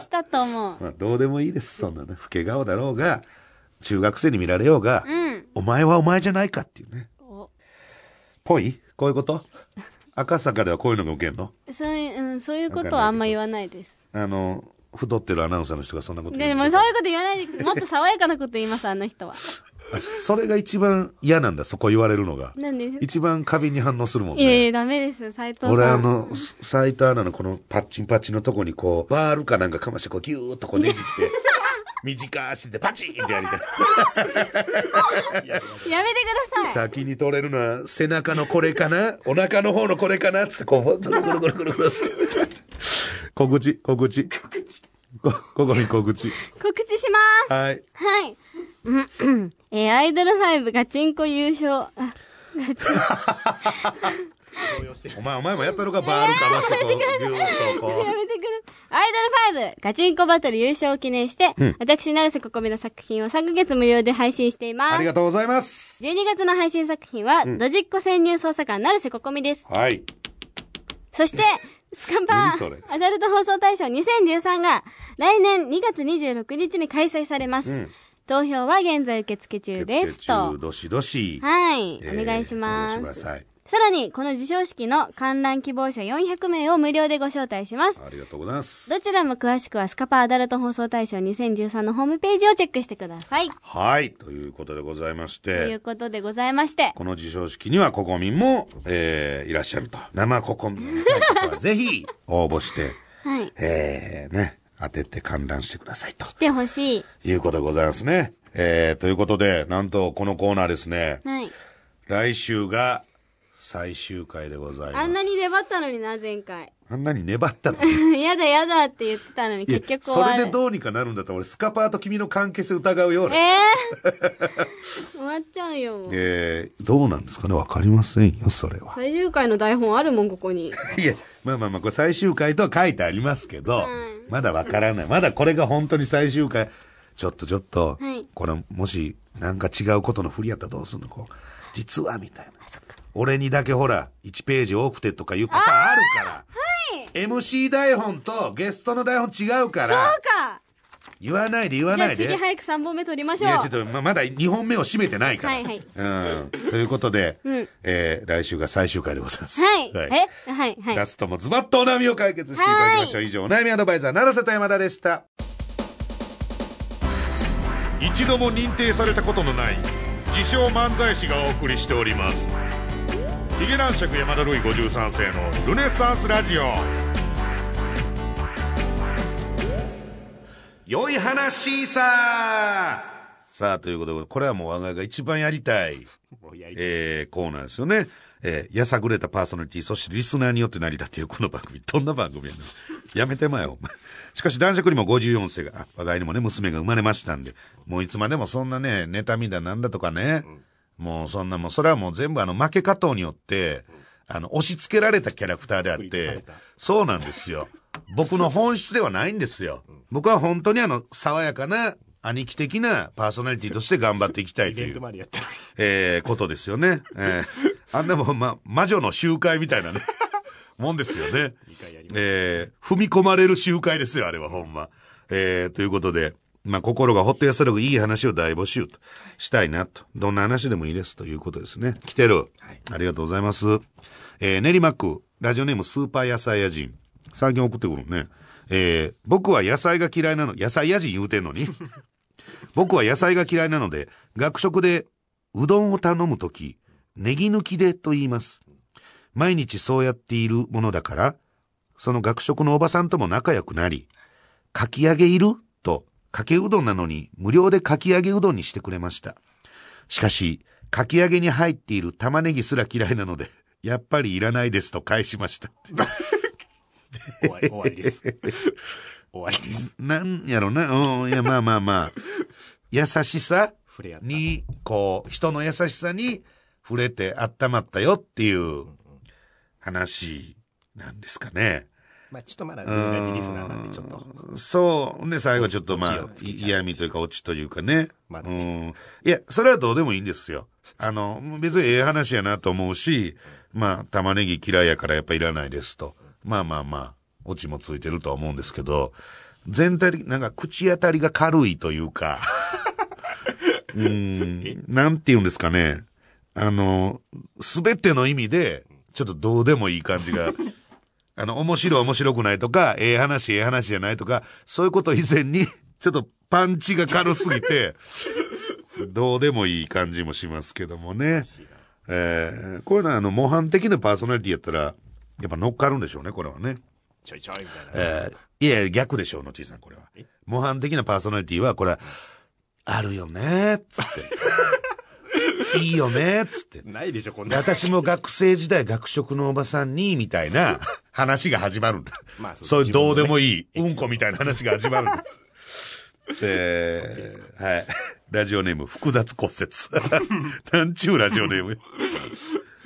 [SPEAKER 4] したと思う。
[SPEAKER 2] まあ、どうでもいいです。そんなね。老け顔だろうが、中学生に見られようが、
[SPEAKER 4] うん。
[SPEAKER 2] お前はお前じゃないかっていうね。
[SPEAKER 4] お
[SPEAKER 2] ぽい？こういうこと？赤坂ではこういうのが受けんの？
[SPEAKER 4] そういう、うん、そういうことはあんま言わないです。
[SPEAKER 2] あの、太ってるアナウンサーの人がそんなこと言
[SPEAKER 4] で
[SPEAKER 2] う
[SPEAKER 4] もそういうこと言わないで、もっと爽やかなこと言います、あの人は。
[SPEAKER 2] あ それが一番嫌なんだ、そこ言われるのが。
[SPEAKER 4] なんで
[SPEAKER 2] 一番過敏に反応するもんね。
[SPEAKER 4] いやいや、ダメです、斎藤さん。
[SPEAKER 2] 俺あの、斎藤アナのこのパッチンパッチンのとこにこう、バールかなんかかましてこうギューッとこうねじって、短足でパチンってやりたい。
[SPEAKER 4] やめてください。
[SPEAKER 2] 先に取れるのは背中のこれかな？お腹の方のこれかな？つってこう、ぐるぐるぐるぐるぐるって。告知、告知。告知。こ、ここに告知。
[SPEAKER 4] 告知します。
[SPEAKER 2] はい。
[SPEAKER 4] はい。うんうんえーアイドル5ガチンコ優勝。あ、ガチン
[SPEAKER 2] お前、お前もやったのか、バールかましてこう、ギューッとこ
[SPEAKER 4] やめてくれ。アイドル5ガチンコバトル優勝を記念して、私、成瀬ここめの作品を3ヶ月無料で配信しています。
[SPEAKER 2] ありがとうございます。
[SPEAKER 4] 12月の配信作品は、ドジっ子潜入捜査官成瀬ここみです。
[SPEAKER 2] はい。
[SPEAKER 4] そして、スカパ
[SPEAKER 2] 何それ
[SPEAKER 4] ーアダルト放送大賞2013が来年2月26日に開催されます。
[SPEAKER 2] うん
[SPEAKER 4] 投票は現在受付中です
[SPEAKER 2] 受付中
[SPEAKER 4] と。
[SPEAKER 2] どしどし。
[SPEAKER 4] はい、
[SPEAKER 2] えー
[SPEAKER 4] お願いします。
[SPEAKER 2] さ
[SPEAKER 4] らに、この授賞式の観覧希望者400名を無料でご招待します。
[SPEAKER 2] ありがとうございます。
[SPEAKER 4] どちらも詳しくはスカパーアダルト放送大賞2013のホームページをチェックしてください。
[SPEAKER 2] はい。ということでございまし
[SPEAKER 4] という
[SPEAKER 2] て、
[SPEAKER 4] ことでございまして、
[SPEAKER 2] この授賞式には国民も、えーいらっしゃると。生国民を見たい方はぜひ応募して、
[SPEAKER 4] はい。
[SPEAKER 2] えーね、当てて観覧してくださいと。
[SPEAKER 4] 来てほしい。
[SPEAKER 2] いうことでございますね。えー、ということで、なんとこのコーナーですね、
[SPEAKER 4] はい。
[SPEAKER 2] 来週が最終回でございます。
[SPEAKER 4] あんなに粘ったのにな、前回。
[SPEAKER 2] あんなに粘ったのに。
[SPEAKER 4] やだやだって言ってたのに結局終
[SPEAKER 2] そ。れでどうにかなるんだったら俺スカパーと君の関係性疑うような。
[SPEAKER 4] えー、終わっちゃうよ。
[SPEAKER 2] えー、どうなんですかね？わかりませんよ、それは。
[SPEAKER 4] 最終回の台本あるもん、ここに。
[SPEAKER 2] いや、まあまあまあ、これ最終回とは書いてありますけど、まだわからない。まだこれが本当に最終回。ちょっとちょっと、
[SPEAKER 4] はい
[SPEAKER 2] これもしなんか違うことの振りやったらどうすんの？こう、実はみたいな。俺にだけほら、1ページ多くてとかいうパターンあるから。MC 台本とゲストの台本違うか
[SPEAKER 4] そう
[SPEAKER 2] ら、
[SPEAKER 4] か
[SPEAKER 2] 言わないで言わ
[SPEAKER 4] じゃあ
[SPEAKER 2] ないで。
[SPEAKER 4] 次早く3本目取りまし
[SPEAKER 2] い
[SPEAKER 4] ょう。
[SPEAKER 2] や、ちょっと、ま、まだ2本目を締めてないから。
[SPEAKER 4] はいはい
[SPEAKER 2] うん。ということで、
[SPEAKER 4] うん
[SPEAKER 2] えー、来週が最終回でございます。
[SPEAKER 4] はい。え？はい、はい。
[SPEAKER 2] ラストもズバッとお悩みを解決していただきましょう。以上、お悩みアドバイザー、奈良瀬と山田でした。一度も認定されたことのない自称漫才師がお送りしておりますヒゲ男爵山田ルイ53世のルネサンスラジオ良い話ささあということでこれはもう我が家が一番やりたいえー、コーナーですよね。えー、やさぐれたパーソナリティ、そしてリスナーによって成り立っているこの番組。どんな番組やねん。やめてまえよ。お前しかし男爵にも54世が、あ我が家にもね、娘が生まれましたんで、もういつまでもそんなね、妬みだなんだとかね、もうそんなもう、それはもう全部あの、負け加藤によって、あの、押し付けられたキャラクターであってそうなんですよ。僕の本質ではないんですよ。僕は本当にあの、爽やかな、兄貴的なパーソナリティとして頑張っていきたい
[SPEAKER 3] イ
[SPEAKER 2] という。えー、ことですよね。えー、あんなもん、ま、魔女の集会みたいなね、もんですよね。えー、踏み込まれる集会ですよ、あれはほんま。えー、ということで、まあ、心がほっと安らぐいい話を大募集としたいなと。どんな話でもいいですということですね。来てる。ありがとうございます。えー、練馬区、ラジオネームスーパー野菜屋人。最近送ってくるね。えー、僕は野菜が嫌いなの、野菜屋人言うてんのに。僕は野菜が嫌いなので、学食でうどんを頼むとき、ネギ抜きでと言います。毎日そうやっているものだから、その学食のおばさんとも仲良くなり、かき揚げいると、かけうどんなのに無料でかき揚げうどんにしてくれました。しかし、かき揚げに入っている玉ねぎすら嫌いなので、やっぱりいらないですと返しました。
[SPEAKER 3] 終わり、終わりです。終わりです。
[SPEAKER 2] なんやろな、うん、いや、まあまあまあ。優しさ。に、こう、人の優しさに触れて温まったよっていう話なんですかね。
[SPEAKER 3] まあちょっとまだ同じリスナーなんでちょっと。
[SPEAKER 2] そう。で、最後ちょっとまあ嫌味というかオチというかね。
[SPEAKER 3] まだ
[SPEAKER 2] うん。いや、それはどうでもいいんですよ。あの、別にええ話やなと思うし、まあ、玉ねぎ嫌いやからやっぱいらないですと。まあまあまあ、オチもついてるとは思うんですけど、全体的になんか口当たりが軽いというか、うん、なんて言うんですかね。あの、すべての意味で、ちょっとどうでもいい感じが、あの、面白い面白くないとか、ええ話ええ話じゃないとか、そういうこと以前に、ちょっとパンチが軽すぎて、どうでもいい感じもしますけどもね。えー、こういうのはあの、模範的なパーソナリティやったら、やっぱ乗っかるんでしょうね、これはね。
[SPEAKER 3] ちょいちょいみたいな。
[SPEAKER 2] えー、いや逆でしょう、のちいさん、これは
[SPEAKER 3] え？
[SPEAKER 2] 模範的なパーソナリティは、これは、あるよね、つって。いいよね、つって。
[SPEAKER 3] ないでしょ、こん
[SPEAKER 2] で
[SPEAKER 3] な。
[SPEAKER 2] 私も学生時代学食のおばさんに、みたいな 話が始まるんだ。
[SPEAKER 3] まあそう
[SPEAKER 2] いうどうでもいい、うんこみたいな話が始まるんです。えー、はい。ラジオネーム、複雑骨折。なんちゅうラジオネーム。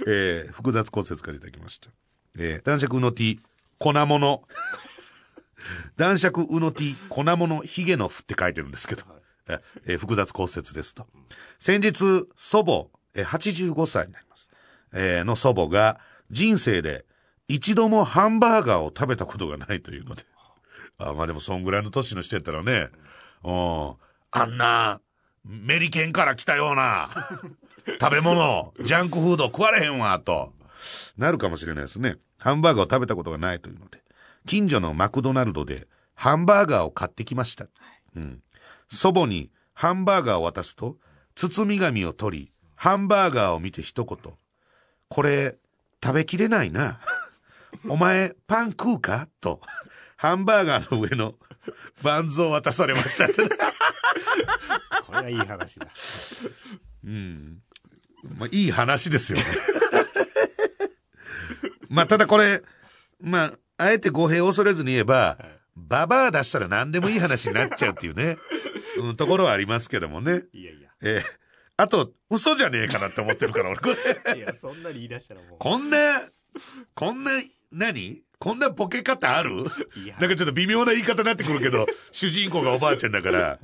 [SPEAKER 2] えー、複雑骨折からいただきました。えー、男爵うの T、粉物。男爵うの T、粉物、ヒゲのふって書いてるんですけど、ええー複雑骨折ですと。先日、祖母、えー85歳になります。えーの祖母が人生で一度もハンバーガーを食べたことがないというので。あまあでもそんぐらいの年の人やったらね、うん、あんな、メリケンから来たような食べ物、ジャンクフード食われへんわ、と。なるかもしれないですね。ハンバーガーを食べたことがないというので。近所のマクドナルドでハンバーガーを買ってきました。うん。祖母にハンバーガーを渡すと、包み紙を取り、ハンバーガーを見て一言。これ、食べきれないな。お前、パン食うか？と、ハンバーガーの上のバンズを渡されました。
[SPEAKER 3] これはいい話だ。
[SPEAKER 2] うん。まあ、いい話ですよね。まあ、ただこれ、まあ、あえて語弊を恐れずに言えば、ババア出したら何でもいい話になっちゃうっていうね、うん、ところはありますけどもね。
[SPEAKER 3] いやいや。
[SPEAKER 2] えーあと、嘘じゃねえかなって思ってるから、俺、これ。
[SPEAKER 3] いや、そんなに言い出したらもう。
[SPEAKER 2] こんな、こんな、何？こんなボケ方ある？なんかちょっと微妙な言い方になってくるけど、主人公がおばあちゃんだから。
[SPEAKER 3] はい。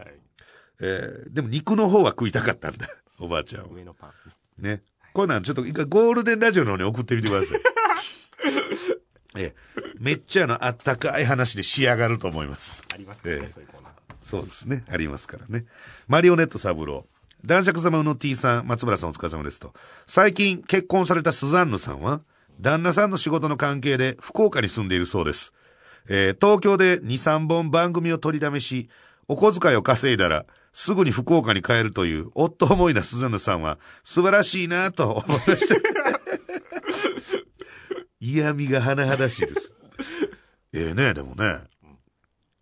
[SPEAKER 2] えーでも肉の方は食いたかったんだ。おばあちゃんは。
[SPEAKER 3] 上のパン。
[SPEAKER 2] ね。こういうのはちょっと一回ゴールデンラジオの方に送ってみてください。ええ、めっちゃあの、あったかい話で仕上がると思います。
[SPEAKER 3] ありますからね、
[SPEAKER 2] ええ
[SPEAKER 3] そういうコーナー。
[SPEAKER 2] そうですね。ありますからね。マリオネット三郎。男爵様の T さん、松村さんお疲れ様ですと。最近結婚されたスザンヌさんは、旦那さんの仕事の関係で福岡に住んでいるそうです。えー東京で2、3本番組を取りだめし、お小遣いを稼いだら、すぐに福岡に帰るという、夫思いなスザンヌさんは、素晴らしいなと思いました。嫌味が甚だしいです。ええね、でもね。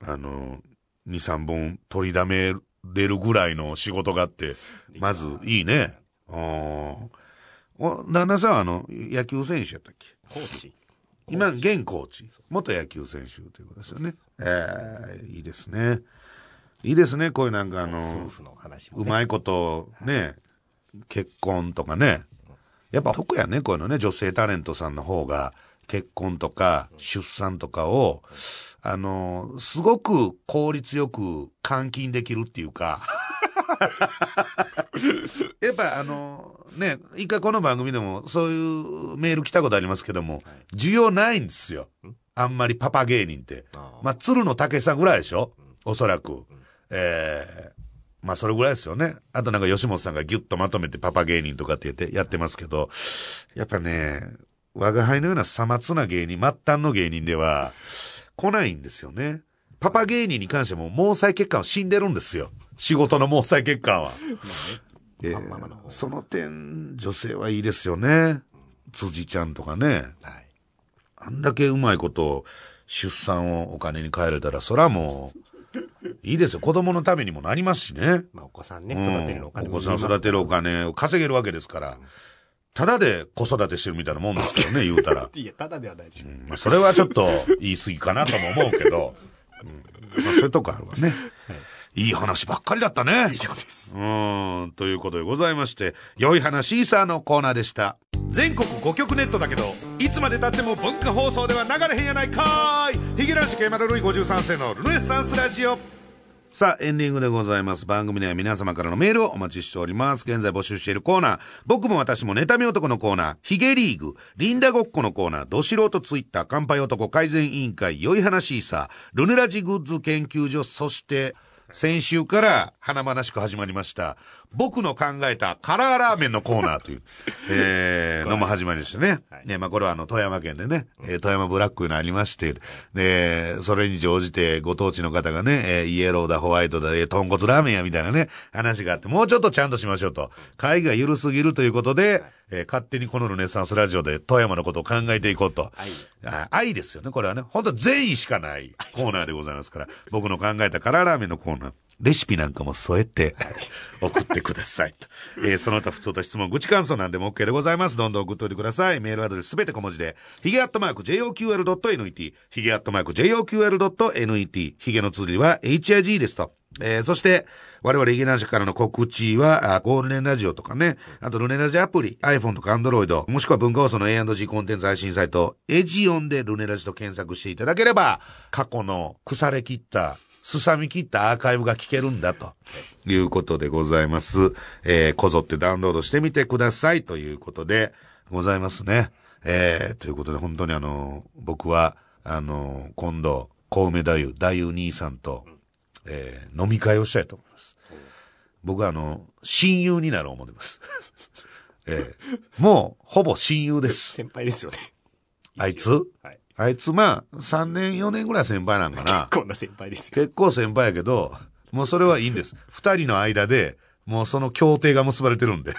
[SPEAKER 2] あの、2、3本取りだめれるぐらいの仕事があって、まずいいね。お旦那さんはあの、野球選手やったっけ？
[SPEAKER 3] コーチ。
[SPEAKER 2] 今、現コーチ。元野球選手ということですよね。ええいいですね。いいですね、こういうなんかあの
[SPEAKER 3] 夫、婦の話も、ね。
[SPEAKER 2] うまいこと、ね、結婚とかね。やっぱ得やね、こういうのね、女性タレントさんの方が、結婚とか出産とかを、あの、すごく効率よく換金できるっていうか、やっぱあの、ね、一回この番組でもそういうメール来たことありますけども、需要ないんですよ。あんまりパパ芸人って。
[SPEAKER 3] あ
[SPEAKER 2] まあ、鶴の竹さんぐらいでしょ？おそらく。ええまあ、それぐらいですよね。あとなんか吉本さんがギュッとまとめてパパ芸人とかって言ってやってますけど、やっぱね、我が輩のようなさまつな芸人、末端の芸人では来ないんですよね。パパ芸人に関しても毛細血管は死んでるんですよ。仕事の毛細血管は。ええ
[SPEAKER 3] パンママの方
[SPEAKER 2] その点、女性はいいですよね。辻ちゃんとかね。
[SPEAKER 3] はい。
[SPEAKER 2] あんだけうまいこと、出産をお金に変えれたら、そらもう、いいですよ。子供のためにもなりますしね。
[SPEAKER 3] まあ、お子さんね、
[SPEAKER 2] うん
[SPEAKER 3] 育てるのお金
[SPEAKER 2] お子さん育てるお金を稼げるわけですから。ただで子育てしてるみたいなもんですけどね、言うたら。
[SPEAKER 3] いや、ただではないでしょ。
[SPEAKER 2] まあ、それはちょっと言い過ぎかなとも思うけど、うんまあ、そういうとこあるわね。いい話ばっかりだったね。
[SPEAKER 3] 以上です。
[SPEAKER 2] うーん、ということでございまして、良い話シーサーのコーナーでした。全国5局ネットだけど、いつまで経っても文化放送では流れへんやないかーいヒゲ男子ケイマルルイ53世のルネッサンスラジオ。さあ、エンディングでございます。番組では皆様からのメールをお待ちしております。現在募集しているコーナー、僕も私も妬み男のコーナー、ヒゲリーグ、リンダごっこのコーナー、ど素人ツイッター、乾杯男改善委員会、良い話さ、ルネラジグッズ研究所、そして、先週から華々しく始まりました、僕の考えたカラーラーメンのコーナーという、えー、のも始まりましたね。ね、まあこれはあの、富山県でね、えー富山ブラックにありまして、で、それに乗じてご当地の方がね、えーイエローだ、ホワイトだ、えー豚骨ラーメンやみたいなね、話があって、もうちょっとちゃんとしましょうと。会が緩すぎるということで、えー勝手にこのルネサンスラジオで富山のことを考えていこうと。あ愛ですよね、これはね。本当善意しかないコーナーでございますから、僕の考えたカラーラーメンのコーナー。レシピなんかも添えて、送ってくださいと。えーその他普通と質問、愚痴感想なんでも OK でございます。どんどん送っておいてください。メールアドレスすべて小文字で、ヒゲアットマーク JOQR.net、ヒゲアットマーク JOQR.net、ヒゲの通りは HIG ですと。えーそして、我々、ヒゲ男子からの告知は、あゴールデンラジオとかね、あとルネラジアプリ、iPhone とか Android、もしくは文化放送の A&G コンテンツ配信サイト、エジオンでルネラジと検索していただければ、過去の腐れ切った、すさみ切ったアーカイブが聞けるんだということでございます。えーこぞってダウンロードしてみてくださいということでございますね。えーということで本当にあの、僕は、あの、今度、小梅太夫、太夫兄さんと、えー飲み会をしたいと思います。僕はあの、親友になる思ってます。ええもう、ほぼ親友です。
[SPEAKER 3] 先輩ですよね。
[SPEAKER 2] あいつ？
[SPEAKER 3] はい。
[SPEAKER 2] あいつまあ、3年、4年ぐらい先輩なんかな。
[SPEAKER 3] こんな先輩ですよ。
[SPEAKER 2] 結構先輩やけど、もうそれはいいんです。二人の間で、もうその協定が結ばれてるんで。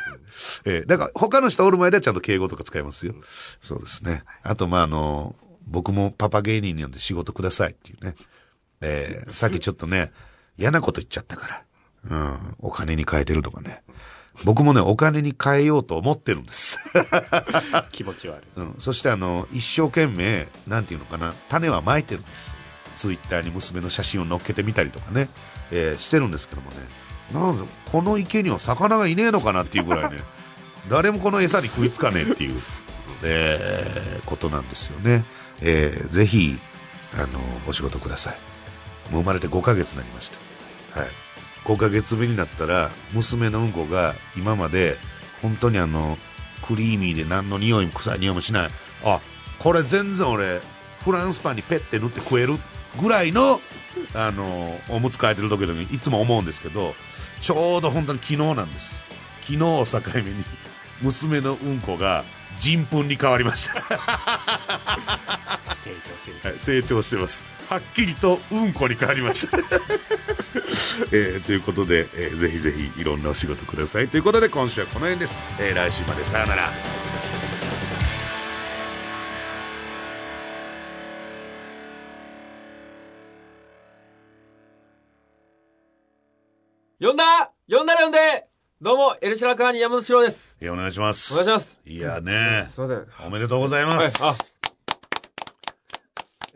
[SPEAKER 2] ええだから他の人おる前ではちゃんと敬語とか使いますよ。そうですね。あと、まあ、あの、僕もパパ芸人に呼んで仕事くださいっていうね。ええさっきちょっとね、嫌なこと言っちゃったから。うん、お金に変えてるとかね。僕もね、お金に変えようと思ってるんです。
[SPEAKER 3] 気持ち悪い。
[SPEAKER 2] うん、そしてあの一生懸命なんていうのかな種はまいてるんです。ツイッターに娘の写真を載っけてみたりとかね、えーしてるんですけどもね。なんでこの池には魚がいねえのかなっていうぐらいね。誰もこの餌に食いつかねえっていう、えーことなんですよね、えーぜひあのお仕事ください。もう生まれて5ヶ月になりました。はい5ヶ月目になったら娘のうんこが今まで本当にあのクリーミーで何の匂いも臭い匂いもしない。あこれ全然俺フランスパンにペッて塗って食えるぐらいのあのおむつ替えてる時にいつも思うんですけどちょうど本当に昨日なんです。昨日を境目に娘のうんこが人糞に変わりました。
[SPEAKER 3] 成長してる。
[SPEAKER 2] はい成長してますはっきりとうんこに変わりました、えーということで、えーぜひぜひいろんなお仕事ください。ということで今週はこの辺です、えー来週までさよなら。
[SPEAKER 5] 呼んだ？呼んだら呼んで。どうも、エルシャラカーニ山本史郎です。
[SPEAKER 2] いやお願いします。
[SPEAKER 5] お願いします。
[SPEAKER 2] いやね
[SPEAKER 5] すいません。
[SPEAKER 2] おめでとうございま
[SPEAKER 5] はい、
[SPEAKER 2] す、
[SPEAKER 5] あ、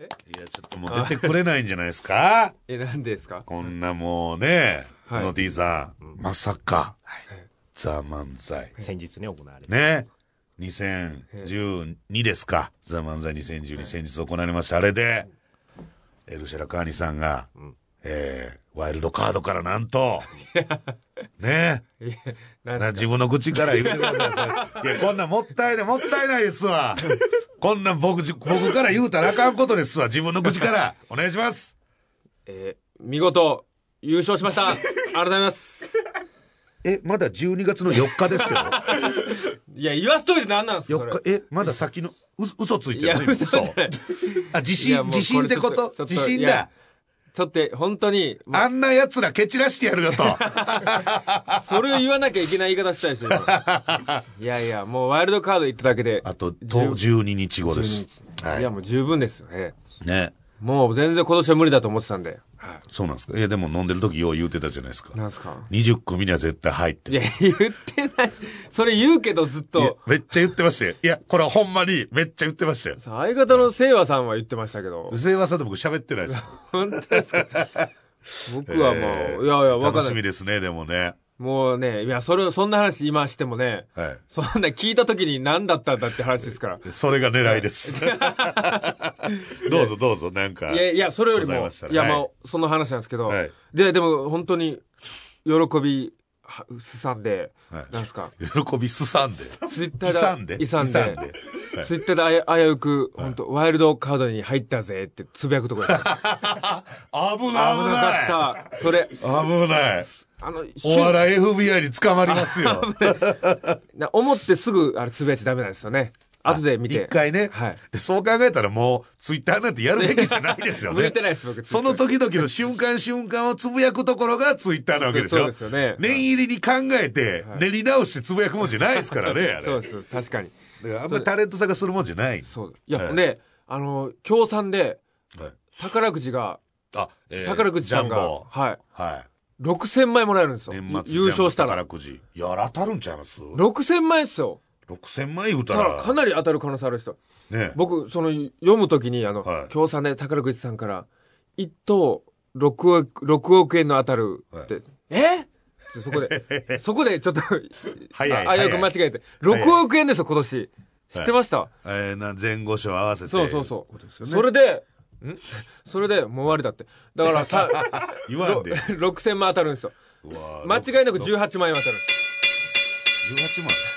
[SPEAKER 2] いやちょっともう出てくれないんじゃないですか？
[SPEAKER 5] え、なんでですか？
[SPEAKER 2] こんなもうね、
[SPEAKER 5] はい。
[SPEAKER 2] この T さん、まさか、ザ・漫才
[SPEAKER 3] 先日ね、行われた。
[SPEAKER 2] ね？2012ですか「ザ・漫才2012」先日行われました。あれでエルシャラカーニさんが、えーワイルドカードからなんとね？
[SPEAKER 5] な
[SPEAKER 2] 自分の口から言ってください。いやこんなんもったいないもったいないですわこんなん僕じ僕から言うたらあかんことですわ。自分の口から。お願いします。
[SPEAKER 5] えー見事、優勝しました。ありがとうございます。
[SPEAKER 2] えまだ12月の4日ですけど？
[SPEAKER 5] いや、言わしといて何なんですか、そ
[SPEAKER 2] 4
[SPEAKER 5] れ。
[SPEAKER 2] 日。えまだ先のう嘘ついてる
[SPEAKER 5] いや、嘘。
[SPEAKER 2] あ自信自信ってこと？自信だ
[SPEAKER 5] ちょっと、本当に、ま
[SPEAKER 2] あんな奴ら蹴散らしてやるよと。
[SPEAKER 5] それを言わなきゃいけない言い方したいですよ。今 いやいや、もうワイルドカード言っただけで。
[SPEAKER 2] あと、と12日後です。
[SPEAKER 5] 12日
[SPEAKER 2] はい
[SPEAKER 5] いや、もう十分ですよね。
[SPEAKER 2] ね。
[SPEAKER 5] もう全然今年は無理だと思ってたんで。は
[SPEAKER 2] そうなんですか？いや、でも飲んでる時よう言うてたじゃないですか
[SPEAKER 5] い。。なんすか
[SPEAKER 2] ？20組には絶対入ってる。
[SPEAKER 5] いや、言ってない。それ言うけどずっ
[SPEAKER 2] いや
[SPEAKER 5] と。
[SPEAKER 2] めっちゃ言ってましたよ。いや、これはほんまにめっちゃ言ってましたよ。
[SPEAKER 5] さ相方の清和さんは言ってましたけど
[SPEAKER 2] う。せわさんと僕喋ってないです。
[SPEAKER 5] 本当ですか？僕はもう、
[SPEAKER 2] えー
[SPEAKER 5] いやいや、わか
[SPEAKER 2] 楽し
[SPEAKER 5] んない。
[SPEAKER 2] みですね、でもね。
[SPEAKER 5] もうね、いや、それ、そんな話今してもね、
[SPEAKER 2] はい。
[SPEAKER 5] そんな聞いた時に何だったんだって話ですから。
[SPEAKER 2] それが狙いです。どうぞどうぞ、なんか。
[SPEAKER 5] いやいや、それよりも、
[SPEAKER 2] い
[SPEAKER 5] いや、ま
[SPEAKER 2] はい
[SPEAKER 5] あ、その話なんですけど、
[SPEAKER 2] はい
[SPEAKER 5] で、でも本当に、喜び、はすさんで、
[SPEAKER 2] はい
[SPEAKER 5] なんですか、
[SPEAKER 2] 喜びすさんで。
[SPEAKER 5] ツイッターで、
[SPEAKER 2] 勇んで。
[SPEAKER 5] 勇んで、
[SPEAKER 2] はい
[SPEAKER 5] ツイッターであや危うく、本当ワイルドカードに入ったぜってつぶやくところです。危な
[SPEAKER 2] い危ない
[SPEAKER 5] かった。それ、
[SPEAKER 2] 危ない。
[SPEAKER 5] あの、
[SPEAKER 2] お笑い FBI に捕まりますよ。
[SPEAKER 5] な思ってすぐ、あれ、つぶやいちゃダメなんですよね。後で見て。
[SPEAKER 2] 一回ね、
[SPEAKER 5] はい。
[SPEAKER 2] でそう考えたらもう、ツイッターなんてやるべきじゃないですよね。
[SPEAKER 5] 向いてないです、僕。
[SPEAKER 2] その時々の瞬間瞬間をつぶやくところがツイッターなわけでしょ
[SPEAKER 5] そうですよね
[SPEAKER 2] 念入りに考えて、練り直してつぶやくもんじゃないですからね、あれ。
[SPEAKER 5] そうです、確かに。
[SPEAKER 2] だからあんまりタレントさがするもんじゃない。
[SPEAKER 5] そう。いや、
[SPEAKER 2] はい
[SPEAKER 5] で、あの、協賛で、
[SPEAKER 2] はい
[SPEAKER 5] 宝くじが、
[SPEAKER 2] あ、えー
[SPEAKER 5] 宝くじさんがはい。
[SPEAKER 2] はい。
[SPEAKER 5] 6000万円もらえるんですよ。
[SPEAKER 2] 年末
[SPEAKER 5] 優勝したら。
[SPEAKER 2] 宝くじ。いや、当たるんちゃいます
[SPEAKER 5] ？6000万円っすよ。
[SPEAKER 2] ?6000 万言うた
[SPEAKER 5] ら
[SPEAKER 2] ら、
[SPEAKER 5] かなり当たる可能性ある人。
[SPEAKER 2] ね。
[SPEAKER 5] 僕、その、読むときに、あの、
[SPEAKER 2] はい
[SPEAKER 5] 協賛で宝くじさんから、1等6億、6億円の当たるって、え？そこで、そこでちょっと、
[SPEAKER 2] 早い
[SPEAKER 5] あ危うく間違えて、6億円ですよ、今年。知ってました、
[SPEAKER 2] えーな前後賞合わせて。
[SPEAKER 5] そうそうそう
[SPEAKER 2] ことですよね
[SPEAKER 5] それで、ん？それで、もう終わりだって。だからさ、
[SPEAKER 2] 言わんで。
[SPEAKER 5] 6000万当たるんですよ。間違いなく18万円当たるんです。
[SPEAKER 2] 18万？